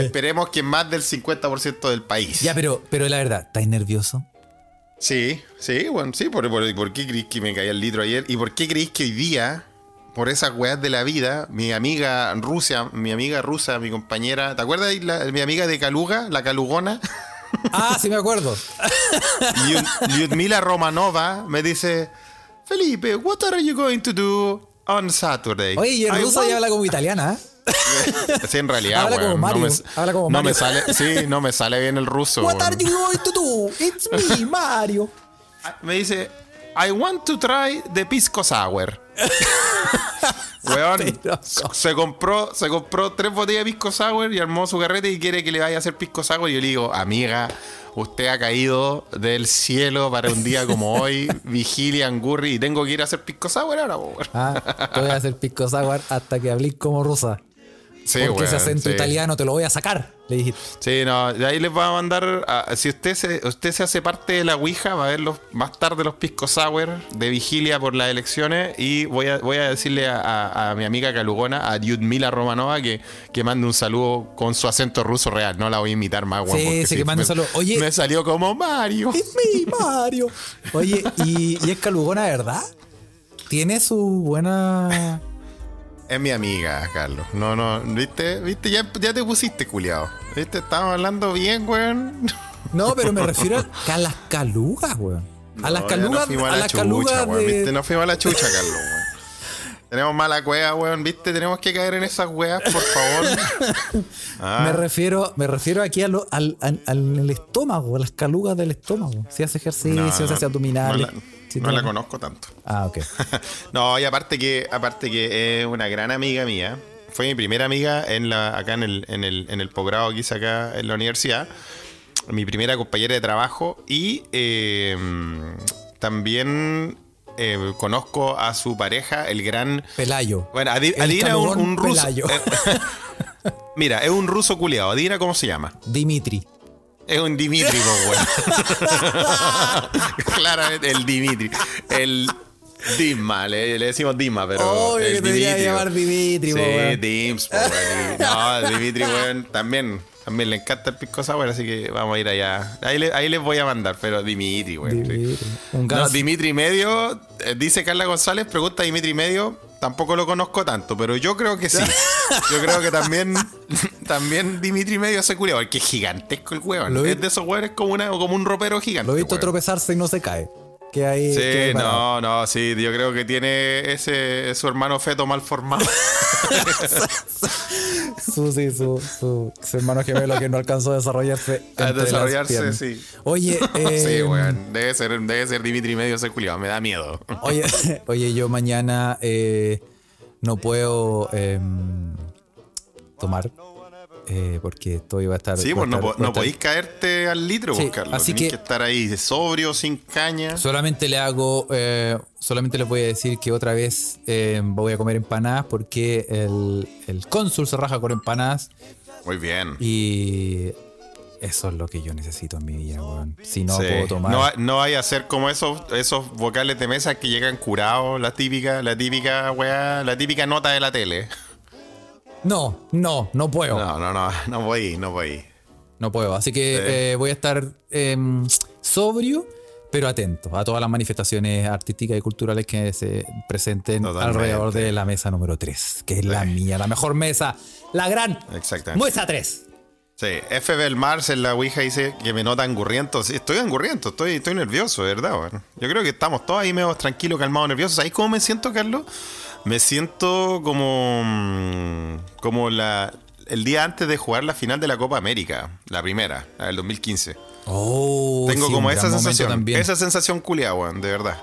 Esperemos que más del 50% del país. Ya, pero, pero la verdad, ¿estáis nervioso? Sí, sí, bueno, sí. ¿Por, por, por qué creéis que me caía el litro ayer? ¿Y por qué creéis que hoy día, por esas weas de la vida, mi amiga Rusia, mi amiga rusa, mi compañera, ¿te acuerdas de la- mi amiga de Caluga, la calugona? <laughs> Ah, sí me acuerdo. <laughs> Lyud- Lyudmila Romanova me dice, Felipe, what are you going to do on Saturday? Oye, y en I ruso ya want-" habla como italiana, ¿eh? <laughs> Sí, en realidad, Habla como Mario, no me, habla como no Mario. me sale, sí, no me sale bien el ruso. What weón. are you going to do? It's me, Mario. Me dice, I want to try the pisco sour. <laughs> Weón, se compró, se compró tres botellas de pisco sour y armó su carrete y quiere que le vaya a hacer pisco sour. Y yo le digo, amiga, usted ha caído del cielo para un día como hoy, <laughs> vigilia, angurri, y tengo que ir a hacer pisco sour ahora, weón. Ah, voy a hacer pisco sour hasta que hablé como rusa. Sí, porque ese acento sí. italiano te lo voy a sacar, le dijiste. Sí, no, de ahí les voy a mandar. a- si usted se, usted se hace parte de la Ouija, va a ver los, más tarde los pisco sour de vigilia por las elecciones. Y voy a, voy a decirle a, a- a mi amiga Calugona, a Lyudmila Romanova, que, que mande un saludo con su acento ruso real. No la voy a imitar más, weón, Sí, sí, que mande un saludo. Oye- me salió como Mario. It's me, <laughs> Mario. Oye, ¿y, y es calugona, verdad? ¿Tiene su buena Es mi amiga, Carlos. No, no, ¿viste? ¿Viste? Ya, ya te pusiste, culiado. ¿Viste? Estamos hablando bien, weón. No, pero me <laughs> refiero a, a las calugas, weón. A las No, calugas, nos fuimos a, la las chucha, calugas weón, ¿viste? de. Nos fuimos a la chucha, Carlos, weón. Tenemos mala cueva, weón, ¿viste? Tenemos que caer en esas weas, por favor. Ah, <laughs> Me refiero, me refiero aquí a lo- al, al- al estómago, a las calugas del estómago. Si hace ejercicio, no, si no, hace abdominales. No la, si no la conozco tanto. Ah, ok. <laughs> no, y aparte que, aparte que es una gran amiga mía. Fue mi primera amiga en la, acá en el, en el, en el posgrado que hice acá en la universidad. Mi primera compañera de trabajo. Y eh, también eh, conozco a su pareja, el gran. Pelayo. Bueno, adi- El adivina un, ruso. Pelayo. <laughs> mira, es un ruso culiado. Adivina cómo se llama. Dimitri. Es un Dimitri, weón. <laughs> Claramente, el Dimitri. El Dima, le, le decimos Dima, pero. Obvio que te Dimitri, llamar weón. Dimitri, po, Sí, weón. Dims, weón. Y- No, Dimitri, weón, también. También le encanta el pisco sour, así que vamos a ir allá. Ahí, le- ahí les voy a mandar, pero Dimitri, weón. Dimitri. Un No. Dimitri Medio, eh, dice Carla González, pregunta Dimitri Medio, tampoco lo conozco tanto, pero yo creo que sí. <laughs> <laughs> Yo creo que también, también Dimitri Medio se culió, porque es gigantesco el hueón. Lo Es de esos hueones como, una, como un ropero gigante. Lo he visto tropezarse y no se cae. Que ahí. Sí, que no, no, sí, yo creo que tiene ese su hermano feto mal formado. <laughs> Su, sí, su, su, su hermano gemelo que no alcanzó a desarrollarse. A desarrollarse, sí. Oye, <laughs> eh, sí, weón, debe ser, debe ser Dimitri Medio ese culiado, me da miedo. Oye, oye, yo mañana eh, no puedo em, tomar eh, porque estoy va a estar. Sí, pues no, po- no podéis caerte al litro, Sí, pues, Carlos. así Tenés que- que estar ahí sobrio, sin caña. Solamente le hago, eh, solamente les voy a decir que otra vez eh, voy a comer empanadas porque el, el cónsul se raja con empanadas Muy bien. y eso es lo que yo necesito en mi vida, weón. Si no Sí. puedo tomar. No, no vaya a ser como esos, esos vocales de mesa que llegan curados, la típica, la típica weá, la típica nota de la tele. No, no, no puedo. No, no, no, no voy, no voy. No puedo. Así que Sí. eh, voy a estar em, sobrio, pero atento a todas las manifestaciones artísticas y culturales que se presenten Totalmente. alrededor de la mesa número 3, que es la mía, la mejor mesa, la gran Exactamente. mesa 3. Sí, FB el Mars en la Ouija dice que me nota angurriento. Sí, estoy angurriento, estoy, estoy nervioso, de verdad. weón. Yo creo que estamos todos ahí medio tranquilos, calmados, nerviosos. ¿Sabes cómo me siento, Carlos? Me siento como. mm, como la. El día antes de jugar la final de la Copa América, la primera, la del 2015. Oh, Tengo sí, como esa sensación. también. Esa sensación culiada, weón, de verdad.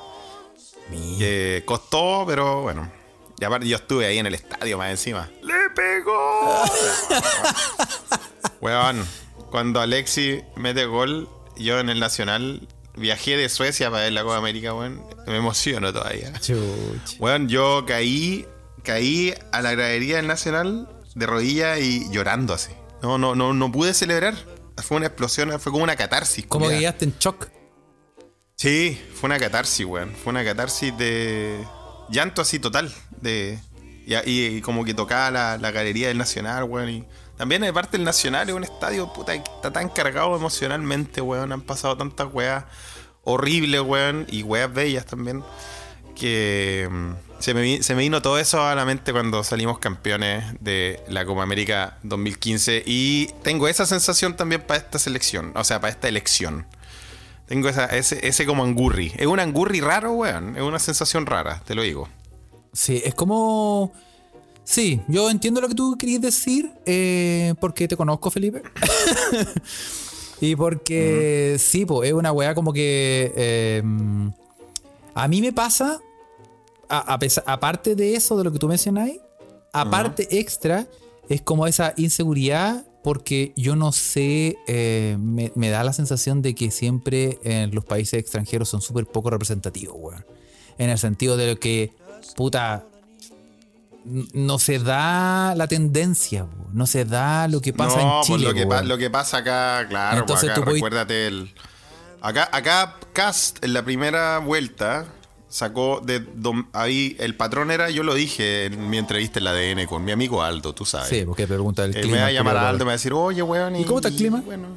Que costó, pero bueno. Y aparte yo estuve ahí en el estadio más encima. ¡Le pegó! <laughs> weón, cuando Alexi mete gol, yo en el Nacional viajé de Suecia para ver la Copa América, weón. Me emociono todavía. Chuch. Weón, yo caí, caí a la gradería del Nacional de rodillas y llorando así. No, no, no, no pude celebrar. Fue una explosión, fue como una catarsis. Como que quedaste en shock. Sí, fue una catarsis, weón. Fue una catarsis de llanto así total. De, y, y como que tocaba la, la galería del Nacional, weón. Y también de parte del Nacional es un estadio, puta, está tan cargado emocionalmente, weón. Han pasado tantas weas horribles, weón. Y weas bellas también. Que mm, se me, se me vino todo eso a la mente cuando salimos campeones de la Copa América 2015. Y tengo esa sensación también para esta selección, o sea, para esta elección. Tengo esa, ese, ese como angurri. Es un angurri raro, weón. Es una sensación rara, te lo digo. Sí, es como. Sí, yo entiendo lo que tú querías decir, eh, porque te conozco, Felipe. <laughs> y porque sí, pues es una weá como que. eh, a mí me pasa, a- a pesar- aparte de eso, de lo que tú mencionáis, aparte extra, es como esa inseguridad, porque yo no sé, eh, me, me da la sensación de que siempre en los países extranjeros son súper poco representativos, weón. En el sentido de lo que, puta, no se da la tendencia, no se da lo que pasa en pues Chile. lo, que pa- lo que pasa acá, claro, pues Entonces acá, tú recuérdate el. Acá, acá Cast en la primera vuelta sacó de dom- ahí el patrón era, yo lo dije en mi entrevista en la ADN con mi amigo Aldo, tú sabes. Sí, porque pregunta del Eh, clima. me va a llamar a Aldo, me va a decir, oye, weón. ¿Y cómo está el clima? Bueno,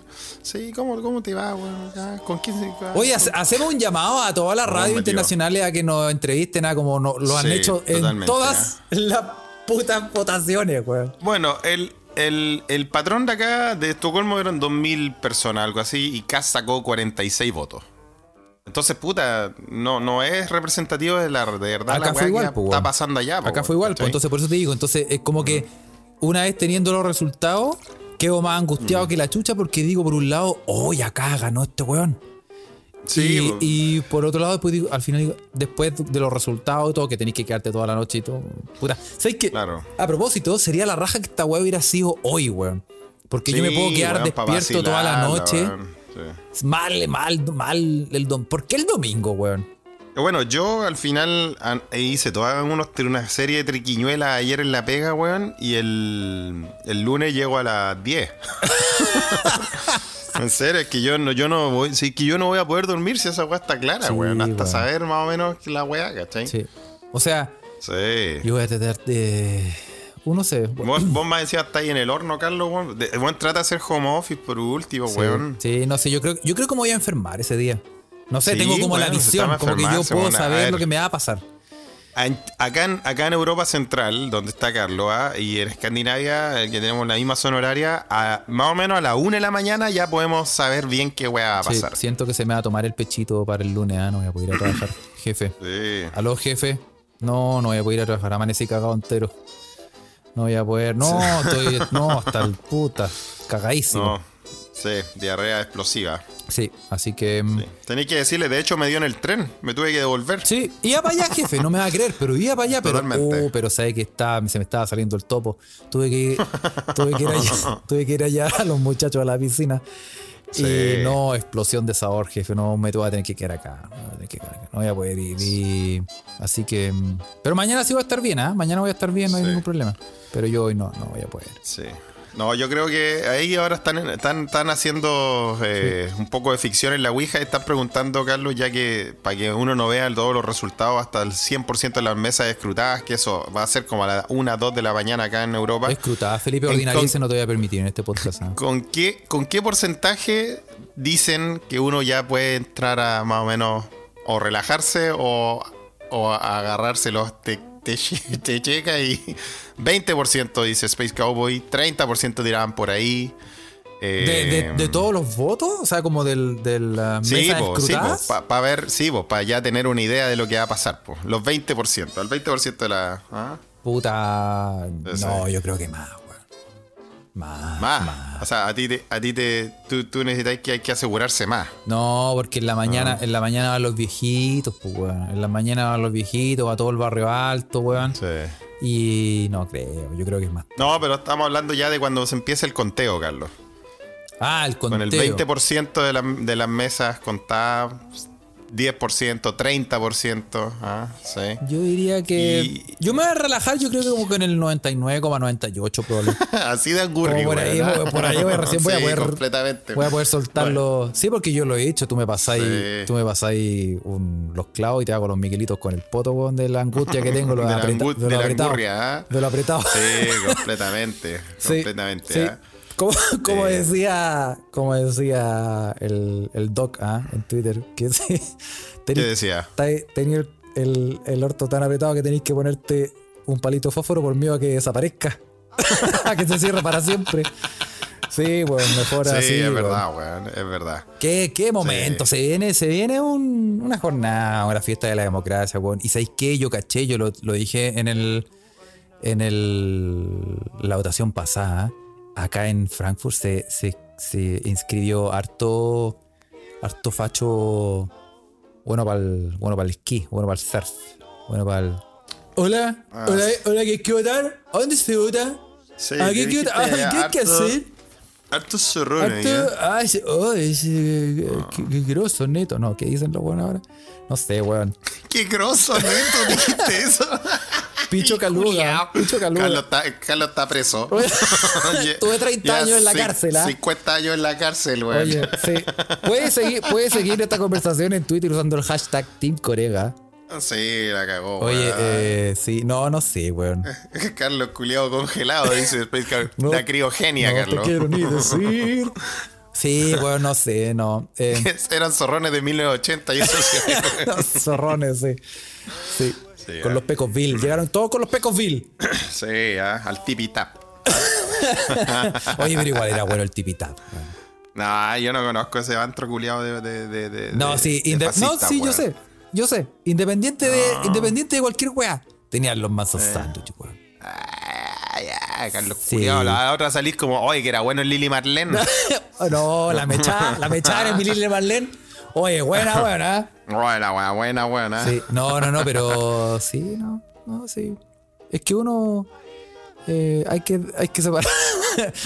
sí, ¿cómo, cómo te va, weón? Ya, ¿Con quién se va? Oye, hace- hacemos un llamado a todas las No, radios internacionales a que nos entrevisten a como no- lo han Sí, hecho en todas la- putas votaciones, weón. Bueno, el, el, el patrón de acá de Estocolmo eran 2.000 personas, algo así, y Kass sacó 46 votos. Entonces, puta, no, no es representativo de la de verdad Acá la fue igual, que po, está pasando allá. po, Acá fue igual, pues ¿cachai? entonces por eso te digo, entonces es como que una vez teniendo los resultados, quedo más angustiado Mm. que la chucha porque digo por un lado, oye, acá ganó este weón. Sí, y, po. y por otro lado, después digo, al final digo, después de los resultados y todo, que tenéis que quedarte toda la noche y todo. Puta. ¿Sabes qué? Claro. A propósito, sería la raja que esta weá hubiera sido hoy, weón. Porque yo me puedo quedar weón, despierto toda la noche. weón, sí. Mal, mal, mal el. ¿Por qué el domingo, weón? Bueno, yo al final an- hice toda unos, una serie de triquiñuelas ayer en la pega, weón, y el, el lunes llego a las 10. <laughs> en serio, es que yo no, yo no voy, sí, que yo no voy a poder dormir si esa weá está clara, Sí, weón. Hasta weón. saber más o menos la weá, ¿cachai? Sí. O sea, Sí. yo voy a tratar de. Uno sé. Vos, vos me decías, está ahí en el horno, Carlos, weón. De- Weón, trata de hacer home office por último, Sí, weón. sí, no sé, yo creo, yo creo que me voy a enfermar ese día. No sé, Sí, tengo como la bueno, se visión, como que yo puedo saber lo que me va a pasar. Acá en, acá en Europa Central, donde está Carlos, ¿ah? y en Escandinavia, el que tenemos la misma zona horaria, a- más o menos a la una de la mañana ya podemos saber bien qué weá va a Sí, pasar. Sí. siento que se me va a tomar el pechito para el lunes, ah, no voy a poder ir a trabajar. <laughs> jefe. Aló, jefe. No, no voy a poder ir a trabajar, amanecí cagado entero. No voy a poder. No, estoy. <laughs> No, hasta el puta. Cagadísimo. No, sí, diarrea explosiva. Sí, así que. mm, Sí. Tenéis que decirle, de hecho me dio en el tren, me tuve que devolver. Sí, iba para allá, jefe, no me va a creer, pero iba para allá, pero, oh, pero sabe que está, se me estaba saliendo el topo. Tuve que, tuve que ir allá, <laughs> tuve que ir allá a los muchachos a la piscina. Sí. Y no, explosión de sabor, jefe, no me voy a tener que quedar acá, no, voy a tener que quedar acá, no voy a poder ir. y- así que, mm, pero mañana sí voy a estar bien, ¿ah? Mañana voy a estar bien, no hay Sí. ningún problema. Pero yo hoy no, no voy a poder. Sí. No, yo creo que ahí ahora están, están, están haciendo eh, un poco de ficción en la Ouija y están preguntando, Carlos, ya que para que uno no vea todos los resultados hasta el 100% de las mesas escrutadas, que eso va a ser como a las 1, 2 de la mañana acá en Europa. Escrutada, Felipe Ordinarice no te voy a permitir en este podcast. ¿ah? ¿Con qué, ¿Con qué porcentaje dicen que uno ya puede entrar a más o menos o relajarse o, o a agarrarse los te, te, <laughs> te checa y 20% dice Space Cowboy, 30% dirán por ahí. ¿De, eh, de, de todos los votos? O sea, como del, del uh, Sí, sí, para ver, sí, para ya tener una idea de lo que va a pasar. po. Los 20%, el 20% de la... ¿ah? Puta. Ese. No, yo creo que más, Más. Más. O sea, a ti te, a ti te tú, tú necesitas que hay que asegurarse más. No, porque en la mañana, en la mañana van los viejitos, pues, weón. En la mañana van los viejitos, va todo el barrio alto, weón. Sí. Y no creo, yo creo que es más. No, pero estamos hablando ya de cuando se empieza el conteo, Carlos. Ah, el conteo. Con el 20% de, la- de las mesas contadas, 10%, 30%. Ah, sí. Yo diría que. Y- Yo me voy a relajar, yo creo que como que en el 99,98 probablemente. <laughs> Así de angurri, por ahí, ¿ah? por ahí voy, recién voy a <laughs> poder. completamente. Voy a poder soltarlo. Sí, porque yo lo he hecho. Tú me pasáis, Sí. tú me pasáis un- los clavos y te hago los miguelitos con el poto, weón, de la angustia que tengo. Lo <laughs> De la de lo de la angurria, ¿ah? De lo apretado. Sí, completamente. Sí, completamente. sí. Como, <laughs> como decía, como decía el, el doc ¿ah? en Twitter, que <laughs> sí, ¿Qué decía? tenía el, el, el orto tan apretado que tenéis que ponerte un palito fósforo por miedo a que desaparezca. <laughs> a que se cierre para siempre. Sí, bueno, mejor Sí, así. es verdad, weón. Es verdad. ¿Qué, qué momento? Se viene, se viene un- una jornada, una fiesta de la democracia, weón. Y sabéis qué, yo caché, yo lo, lo dije en el en el la votación pasada. Acá en Frankfurt se, se, se inscribió harto harto facho bueno para el bueno para el esquí, bueno para el surf, bueno para el Hola, Ah, hola, hola, ¿qué hay que votar? ¿A dónde se vota? Sí, ¿A qué, qué, dijiste ah, ¿qué hay que hacer? Hartos zorrones, Harto- ese, eh, qué, qué grosso, neto. No, ¿qué dicen los buenos ahora? No sé, weón. Qué grosso, neto, <laughs> dijiste eso. Picho Caluga. Picho Carlos Caluga. está, Carlos está preso. <laughs> Tuve 30 ya años en la cárcel, ¿ah? 50 años en la cárcel, weón. Oye, sí. Puedes seguir, puedes seguir esta <laughs> conversación en Twitter usando el hashtag Team Corega. Sí, la cagó, Oye, eh, sí, no, no sé, weón. <laughs> Carlos culiado congelado, dice Space Car- <laughs> No, La criogenia, no Carlos. te quiero ni decir. <laughs> Sí, weón, no sé, no. Eh, Eran zorrones de 1980 y eso sí. zorrones, sí. Sí. Sí, Con ah. los Pecosville. Llegaron todos con los Pecosville. <coughs> Sí, ah, al tipi tap. Oye, pero igual era bueno el tipitap. No, yo no conozco ese antro culiado de, de, de, de- No, sí, de inde- no, fascista, sí, yo sé. Yo sé. Independiente de, independiente de cualquier weá. Tenían los mazos sándwiches, weón. Ay, Carlos Sí. culiao, La otra salís como, oye, que era bueno el Lili Marlene. <laughs> No, la <laughs> mechada, la mechada en mi Lille Marlene. Oye, buena, buena. buena, buena, buena, buena. Sí, no, no, no, pero sí, no, no, sí. Es que uno eh, hay que hay que separar.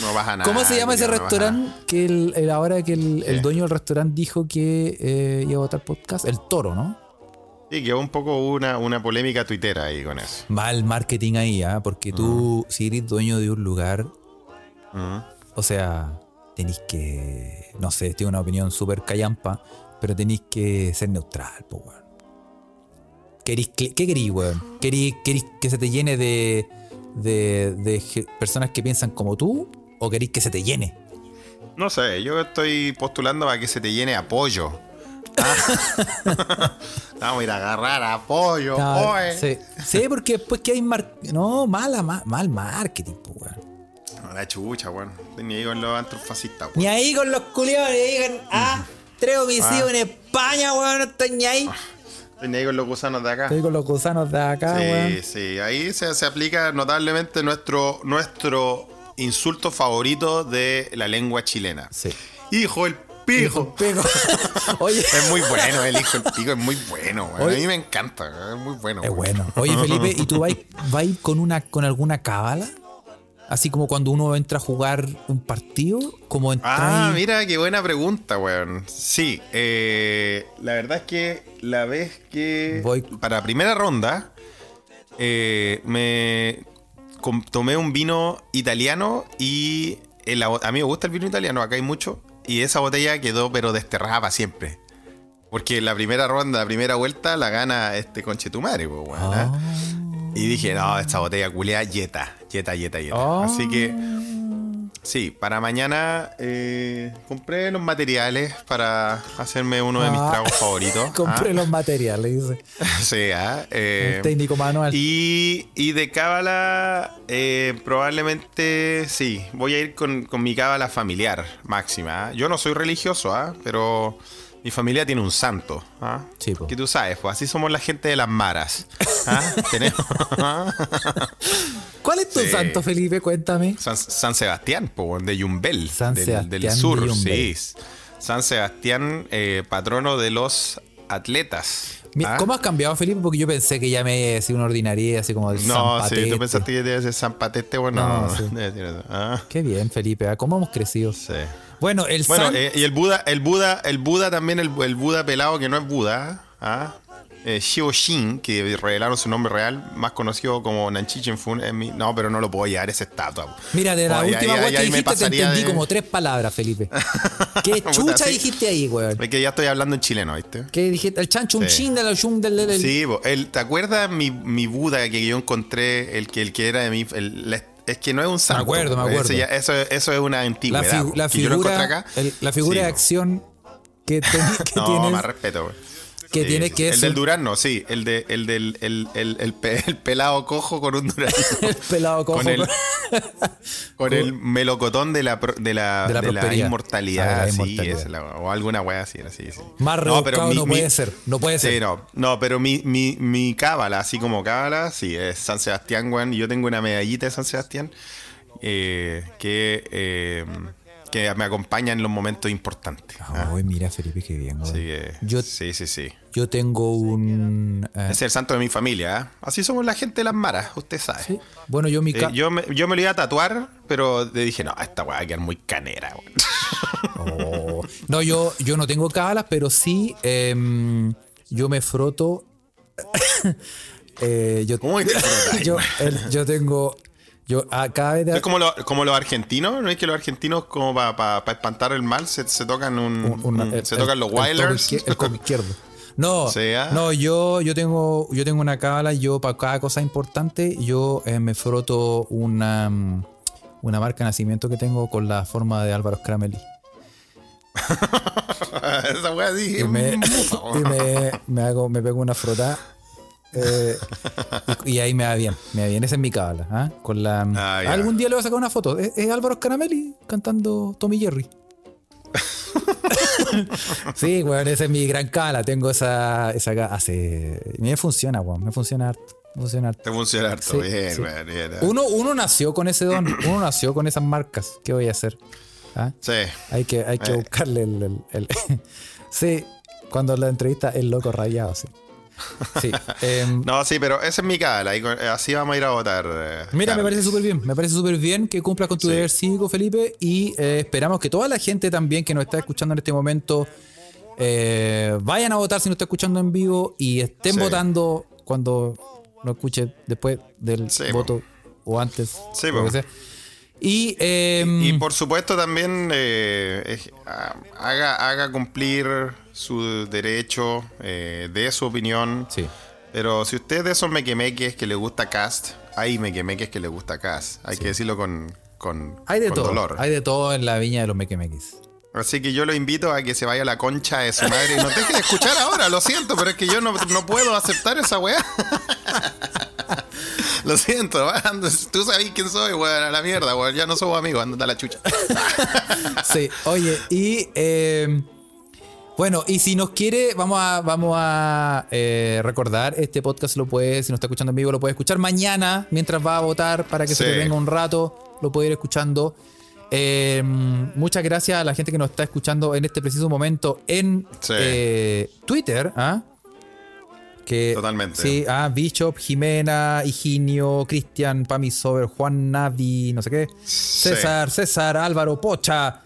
No baja nada. ¿Cómo se llama ese no restaurante que el, el- ahora que el, el dueño del restaurante dijo que eh, iba a votar podcast? El Toro, ¿no? Sí, que un poco una, una polémica tuitera ahí con eso. Mal marketing ahí, ¿ah? Porque tú, si eres dueño de un lugar, o sea, tenéis que, no sé, tengo una opinión súper callampa, pero tenéis que ser neutral, po, weón. ¿Qué querís, weón? ¿Querís, querís que se te llene de, de, de personas que piensan como tú? ¿O querís que se te llene? No sé, yo estoy postulando para que se te llene apoyo. Ah. <laughs> Vamos a ir a agarrar apoyo, Ah, sí. Sí, porque después que hay mar... No, mala, ma- mal marketing, po, weón. La chucha, weón. Ni ahí con los antros fascistas, weón. Ni ahí con los culiados le digan, ah, tres homicidios en España, weón, no estoy ni ahí. Ni ahí con los gusanos de acá. Estoy con los gusanos de acá, weón. Sí, sí, ahí se, se aplica notablemente nuestro, nuestro insulto favorito de la lengua chilena. Sí. Hijo el Pico. <laughs> Oye, Es muy bueno, el hijo el pico es muy bueno. Oye. A mí me encanta, es muy bueno. es bueno. Oye, Felipe, ¿y tú vas, vas con una con alguna cábala? Así como cuando uno entra a jugar un partido, como Ah, mira, qué buena pregunta, weón. Sí, eh, la verdad es que la vez que Voy- para primera ronda eh, me tomé un vino italiano y bo- a mí me gusta el vino italiano, acá hay mucho, y esa botella quedó pero desterrada para siempre. Porque la primera ronda, la primera vuelta la gana este conchetumare, pues, weón. ¿ah? Y dije, no, esta botella culea yeta, yeta, yeta, yeta. Ah. Así que, sí, para mañana eh, compré los materiales para hacerme uno de mis Ah. tragos favoritos. <laughs> Compré ¿ah? los materiales, dice. <laughs> Sí, ¿ah? Eh, El técnico manual. y, y de cábala, eh, probablemente sí, voy a ir con, con mi cábala familiar máxima. ¿ah? Yo no soy religioso, pero mi familia tiene un santo. ¿ah? Sí, po. Que tú sabes, pues así somos la gente de las maras. ¿ah? <laughs> Tenemos ¿Cuál es tu Sí. santo, Felipe? Cuéntame. San, San Sebastián, po, de Yumbel, San del, Sebastián del de sur, sí. San Sebastián, eh, patrono de los atletas. ¿ah? ¿Cómo has cambiado, Felipe? Porque yo pensé que ya me decía una ordinaria, así como el No, San sí, tú pensaste que debe ser San Patete, bueno, No, no, sí. debe ser eso. Ah, Qué bien, Felipe. ¿ah? ¿Cómo hemos crecido? sí. Bueno, el Bueno, San... eh, y el Buda, el Buda, el Buda también, el, el Buda pelado que no es Buda, ¿ah? Eh, Shio Shin, que revelaron su nombre real, más conocido como Nanchi Chenfun. es mi- No, pero no lo puedo llevar esa estatua. Mira, de la última ahí- que ahí me dijiste te entendí de- como tres palabras, Felipe. <laughs> ¿Qué chucha sí. dijiste ahí, weón? Es que ya estoy hablando en chileno, ¿viste? ¿Qué dijiste? El chancho, un Sí. chin de la del... del- del- Sí, el, ¿te acuerdas mi, mi Buda que yo encontré, el que, el que era de mi... el- la- es que no es un santo. acuerdo, me po, acuerdo. ya- eso, eso es una la, antigüedad. figu- la yo lo encontré figura, acá. el- la figura Sí, de acción que, teni- <laughs> que No, tienes... más respeto, güey. Que Sí, tiene sí, que El del Durazno, sí. El, de, el del el, el, el, pe- el pelado cojo con un durazno. <laughs> el pelado cojo. con el, con el melocotón de la, de la, De la de la prosperidad. inmortalidad. Ah, de la sí, es o alguna wea así, así, sí. Más No, pero mi- no mi- puede ser. No puede Sí, ser. no, no, pero mi, mi, mi cábala, así como cábala, sí, es San Sebastián, weón. Yo tengo una medallita de San Sebastián eh, que, eh, que me acompaña en los momentos importantes. ¿ah? Ay, mira, Felipe, qué bien. que, yo, sí, sí, sí. yo tengo un... eh, es el santo de mi familia. ¿ah? Así somos la gente de las maras, usted sabe. sí. Bueno, yo mi... Eh, yo, me, yo me lo iba a tatuar, pero le dije, no, esta weá va a quedar muy canera. weón". Oh. No, yo, yo no tengo cábalas, pero sí em, yo me froto. <coughs> Eh, yo, ¿Cómo que te <laughs> frotas, yo, el- yo tengo. Yo a cada vez de- Es como, lo- como los argentinos, ¿no es que los argentinos, como para espantar el mal, se, se tocan un, un- una- un- el- se tocan los el Wilders? El codo izquierdo. <laughs> No, ah. no, yo, yo tengo, yo tengo una cábala, yo para cada cosa importante, yo eh, me froto una, mm, una marca de nacimiento que tengo con la forma de Álvaro Scrameli. <laughs> Esa weá dije. Y me, "Mm, <laughs> y me, me hago, me pego una frotada Eh, y, y ahí me va bien, me va bien. Esa es mi cábala. ¿ah? Con la, Ah, algún día le voy a sacar una foto. Es, es Álvaro Scaramelli cantando Tommy Jerry. <laughs> sí, weón, esa es mi gran cala. Tengo esa, esa hace. Me funciona, weón. Me funciona harto. Me funciona harto. Te funciona harto. Sí, bien, sí. weón, bien. Uno, uno nació con ese don. <clears throat> Uno nació con esas marcas. ¿Qué voy a hacer? ¿Ah? Sí. Hay que, hay que Eh. buscarle el, el- el- <laughs> Sí, cuando la entrevista el loco rayado, sí. Sí. <laughs> em, No, sí, pero esa es mi y con- Así vamos a ir a votar. eh, Mira, me parece súper bien. Me parece súper bien que cumplas con tu Sí. deber cívico, Felipe. Y eh, esperamos que toda la gente también que nos está escuchando en este momento eh, vayan a votar si nos está escuchando en vivo y estén Sí. votando cuando lo escuche después del Sí, po. voto o antes. Sí, sea. Y, em, Y por supuesto también eh, ah, haga, haga cumplir su derecho eh, de su opinión. sí. Pero si usted es de esos mequemeques que le gusta Cast, hay mequemeques que le gusta Cast. Hay que decirlo con, con, Hay de con todo. dolor. Hay de todo en la viña de los mequemeques. Así que yo lo invito a que se vaya a la concha de su madre y nos deje de escuchar ahora, lo siento, pero es que yo no, no puedo aceptar esa weá. <laughs> Lo siento, weón. tú sabes quién soy, weón, a la mierda, weón. Ya no somos amigos, andate a la chucha. <laughs> Sí, oye, y eh, bueno, y si nos quiere, vamos a, vamos a eh, recordar, este podcast lo puede, si nos está escuchando en vivo, lo puede escuchar mañana mientras va a votar para que se le venga un rato, lo puede ir escuchando. Eh, muchas gracias a la gente que nos está escuchando en este preciso momento en Sí. eh, Twitter, ¿ah? Que, Totalmente. Sí, ah, Bishop, Jimena, Higinio, Cristian, Pami Sober, Juan Navi, no sé qué. Sí. César, César, Álvaro, Pocha.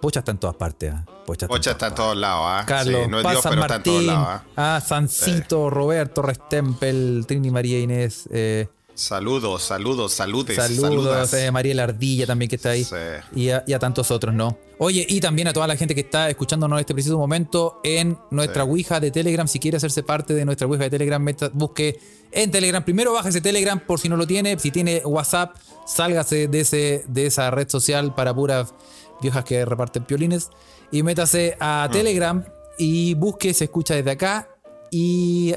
Pocha está en todas partes. ah. Pocha está en está todos lados, ¿ah? Carlos, Sí, no es Paz Dios, San pero está en todos Martín, lados, ¿ah? ah, Sancito, Roberto, Restempel, Trini María Inés, eh, Saludos, saludos, saludes. saludos, saludas. eh, Mariela Ardilla también que está ahí, Sí. y, a, y a tantos otros, ¿no? Oye, y también a toda la gente que está escuchándonos en este preciso momento en nuestra. Ouija de Telegram, si quiere hacerse parte de nuestra Ouija de Telegram, meta- busque en Telegram, primero bájese Telegram por si no lo tiene, si tiene WhatsApp, sálgase de, ese, de esa red social para puras viejas que reparten piolines y métase Ah. a Telegram y busque, se escucha desde acá y,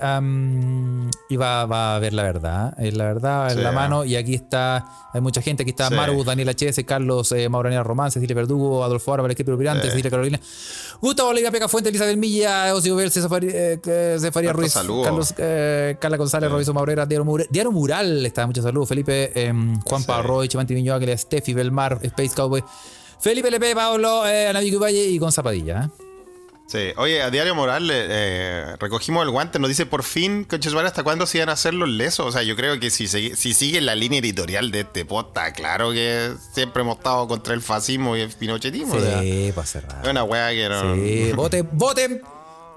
y va, va a ver la verdad. eh, La verdad en Sí. la mano. Y aquí está, hay mucha gente. Aquí está Sí. Maru, Daniela HS, Carlos, eh, Román, Cecilia Verdugo, Adolfo Ára, Valesquipio Pirante, Sí. Cecilia Carolina, Gustavo Liga Peca Fuente, Elizabeth Milla, Osio Bel, Cefaría Ruiz, saludo. Carlos, eh, Carla González, Robinson Maurera, Diario, Mure- Diario Mural, está muchos saludos. Felipe, eh, Juan. Parroy, Chimanti Águila, Steffi, Belmar, Space Cowboy. Felipe Lepe, Pablo, eh, Valle y Gonza Padilla. ¿eh? Sí, oye, a Diario Moral eh, eh, recogimos el guante, nos dice por fin, coches, ¿vale? ¿hasta cuándo se iban a hacer los lesos? O sea, yo creo que si, segui- si sigue la línea editorial de este podcast, claro que siempre hemos estado contra el fascismo y el pinochetismo. o sea, Sí, para cerrar. es una weá que no. Sí, voten, voten,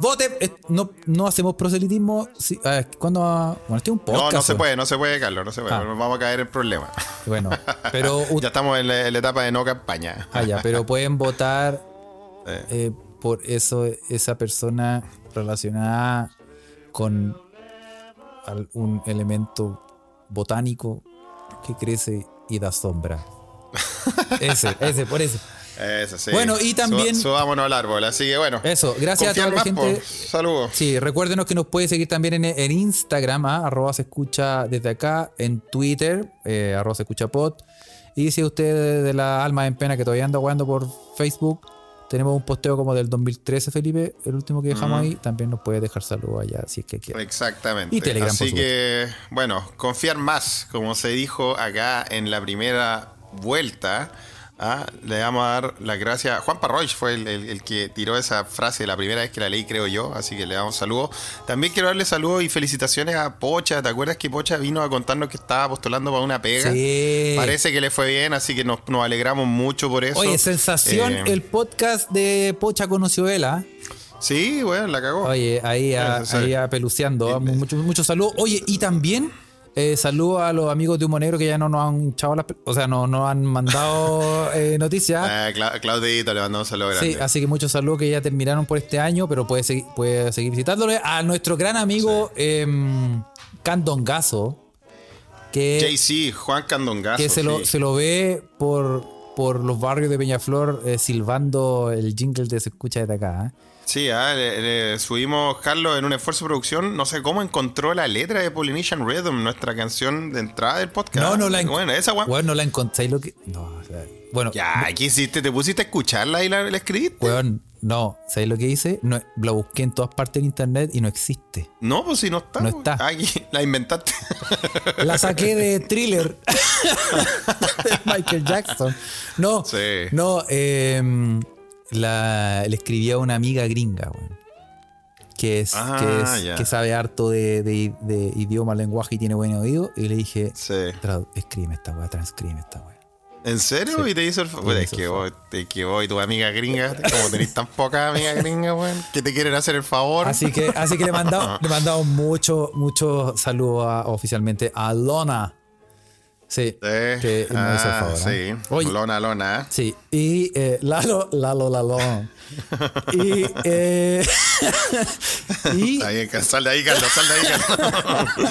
voten. Eh, No, no hacemos proselitismo. Va? Bueno, este es un No, podcast. no se weón. puede, no se puede, Carlos, no se puede. Ah. Nos vamos a caer en problemas. Bueno, <laughs> pero, ya estamos en la, en la etapa de no campaña. ah, ya, pero pueden votar <laughs> eh, por eso, esa persona relacionada con algún elemento botánico que crece y da sombra. <laughs> Ese, ese, por eso. Eso, sí. Bueno, y también- Su- subámonos al árbol, así que bueno. Eso, gracias a toda la más, gente. Saludos. Sí, recuérdenos que nos puede seguir también en, en Instagram, ¿ah? arroba se escucha desde acá, en Twitter, eh, arroba se escucha pod. Y si usted de la alma en pena que todavía anda jugando por Facebook, tenemos un posteo como del 2013, Felipe, el último que dejamos ahí, también nos puede dejar saludos allá si es que quiere. Exactamente. Y Telegram, Así que, bueno, confiar más, como se dijo acá en la primera vuelta. ¿Ah? Le vamos a dar las gracias. Juan Parroy fue el, el- el que tiró esa frase la primera vez que la leí, creo yo. Así que le damos saludos. También quiero darle saludos y felicitaciones a Pocha. ¿Te acuerdas que Pocha vino a contarnos que estaba postulando para una pega? Sí. Parece que le fue bien, así que nos, nos alegramos mucho por eso. Oye, sensación, Eh, el podcast de Pocha conoció Vela. Sí, bueno, la cagó. Oye, ahí, a, sí. ahí a peluceando. Muchos mucho saludos. Oye, y también eh, saludos a los amigos de Humo Negro que ya no nos han las. pe- O sea, no nos han mandado <laughs> eh, noticias. Ah, Cla- Claudito, le mandamos saludos Sí, así que muchos saludos que ya terminaron por este año, pero puede seguir, puede seguir visitándole. A nuestro gran amigo em, Candongazo, que, JC, Juan Candongazo. que se, lo, sí. se lo ve por, por los barrios de Peñaflor eh, silbando el jingle de Se escucha desde acá. ¿eh? Sí, ah, le, le subimos, Carlos, en un esfuerzo de producción. No sé cómo encontró la letra de Polynesian Rhythm, nuestra canción de entrada del podcast. No, no la encontré. Bueno, esa. Weón, no la encontré. Lo que... No, o sea, bueno, Ya, ¿qué hiciste? ¿Te pusiste a escucharla y la, la escribiste? weón, no. ¿Sabes lo que hice? No, la busqué en todas partes en internet y no existe. No, pues si no está. No pues. está. Aquí, la inventaste. <laughs> La saqué de thriller <laughs> <laughs> de Michael Jackson. No, Sí. no, eh, la, le escribí a una amiga gringa, weón, que es, Ah, que, es que sabe harto de, de- de idioma, lenguaje y tiene buen oído. Y le dije, sí. "Tradu- escríbeme esta weá, transcribe esta weá. ¿En serio? Sí. ¿Y te hizo el favor? es que vos, es que vos y tu amiga gringa, <laughs> como tenéis tan pocas amigas gringas, weón, que te quieren hacer el favor. Así que, así que le mandamos, <laughs> le mandamos mucho, mucho saludo a- oficialmente a Lona. Sí, Sí. que me hizo el Ah, favor. ¿eh? Sí. Oye, Lona, lona. Sí, y eh, Lalo, Lalo, Lalo. <laughs> y, eh, <laughs> y, Está bien, sal de ahí, Carlos, sal de ahí, Carlos.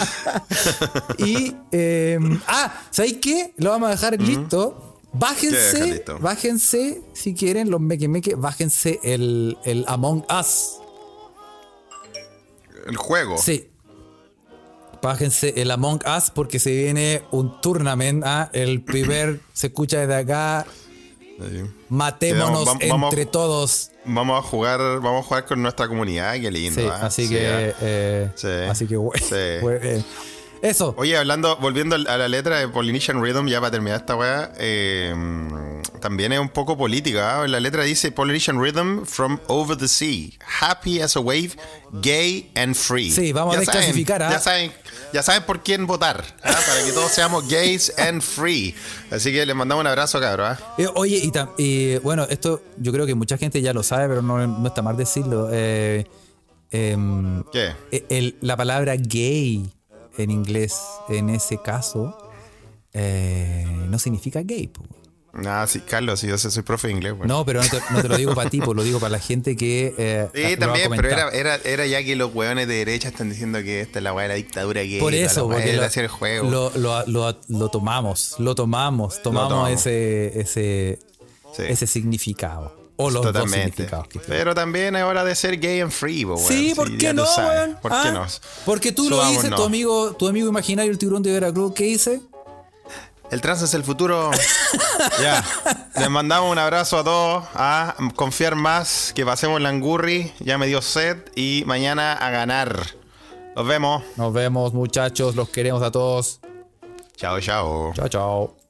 <laughs> y eh, ah, ¿sabéis qué? Lo vamos a dejar listo. ¿Qué dejar Bájense, bájense, si quieren, los meque meque, bájense el, el Among Us. El juego. Sí. Bájense el Among Us porque se viene un tournament. ah, El primer <clears throat> se escucha desde acá. Sí. Matémonos Vamos- vamos- entre todos. Vamos a jugar, vamos a jugar con nuestra comunidad, qué lindo. Sí, ¿ah? así Sí, que. ¿ah? eh, Sí. Así que, güey, <laughs> Sí. güey, eh, Eso. Oye, hablando, volviendo a la letra de Polynesian Rhythm, ya para terminar esta weá, eh, también es un poco política. ¿ah? La letra dice Polynesian Rhythm from over the sea, happy as a wave, gay and free. Sí, vamos a Ya saben, desclasificar, ¿ah? Ya saben, ya saben por quién votar, ¿ah? para que todos seamos gays and free. Así que les mandamos un abrazo, cabrón. Eh, oye, y, tam- y, bueno, esto yo creo que mucha gente ya lo sabe, pero no, no está mal decirlo. Eh, em, ¿Qué? el- la palabra gay en inglés, en ese caso, eh, no significa gay. po. Nada, sí, Carlos, sí, yo soy profe de inglés. weón. No, pero no te, no te lo digo para ti, pues lo digo para la gente que. eh, Sí, también, pero era, era, era ya que los hueones de derecha están diciendo que esta es la weá de la dictadura gay. Por eso, la porque lo, hacer juego. lo, lo- lo- lo tomamos, lo tomamos, tomamos tomamos. ese, ese, Sí. ese significado. O los dos Totalmente. significados tiene. Pero también es hora de ser gay and free, weón. Sí, ¿por qué no, weón? ¿Por Ah, qué no? Porque tú lo dices, tu amigo, tu amigo imaginario, el tiburón de Veracruz, ¿qué dice? El trans es el futuro. <laughs> ya. Les mandamos un abrazo a todos. A confiar más. Que pasemos la angurri. Ya me dio sed. Y mañana a ganar. Nos vemos. Nos vemos, muchachos, los queremos a todos. Chao, chao. Chao, chao.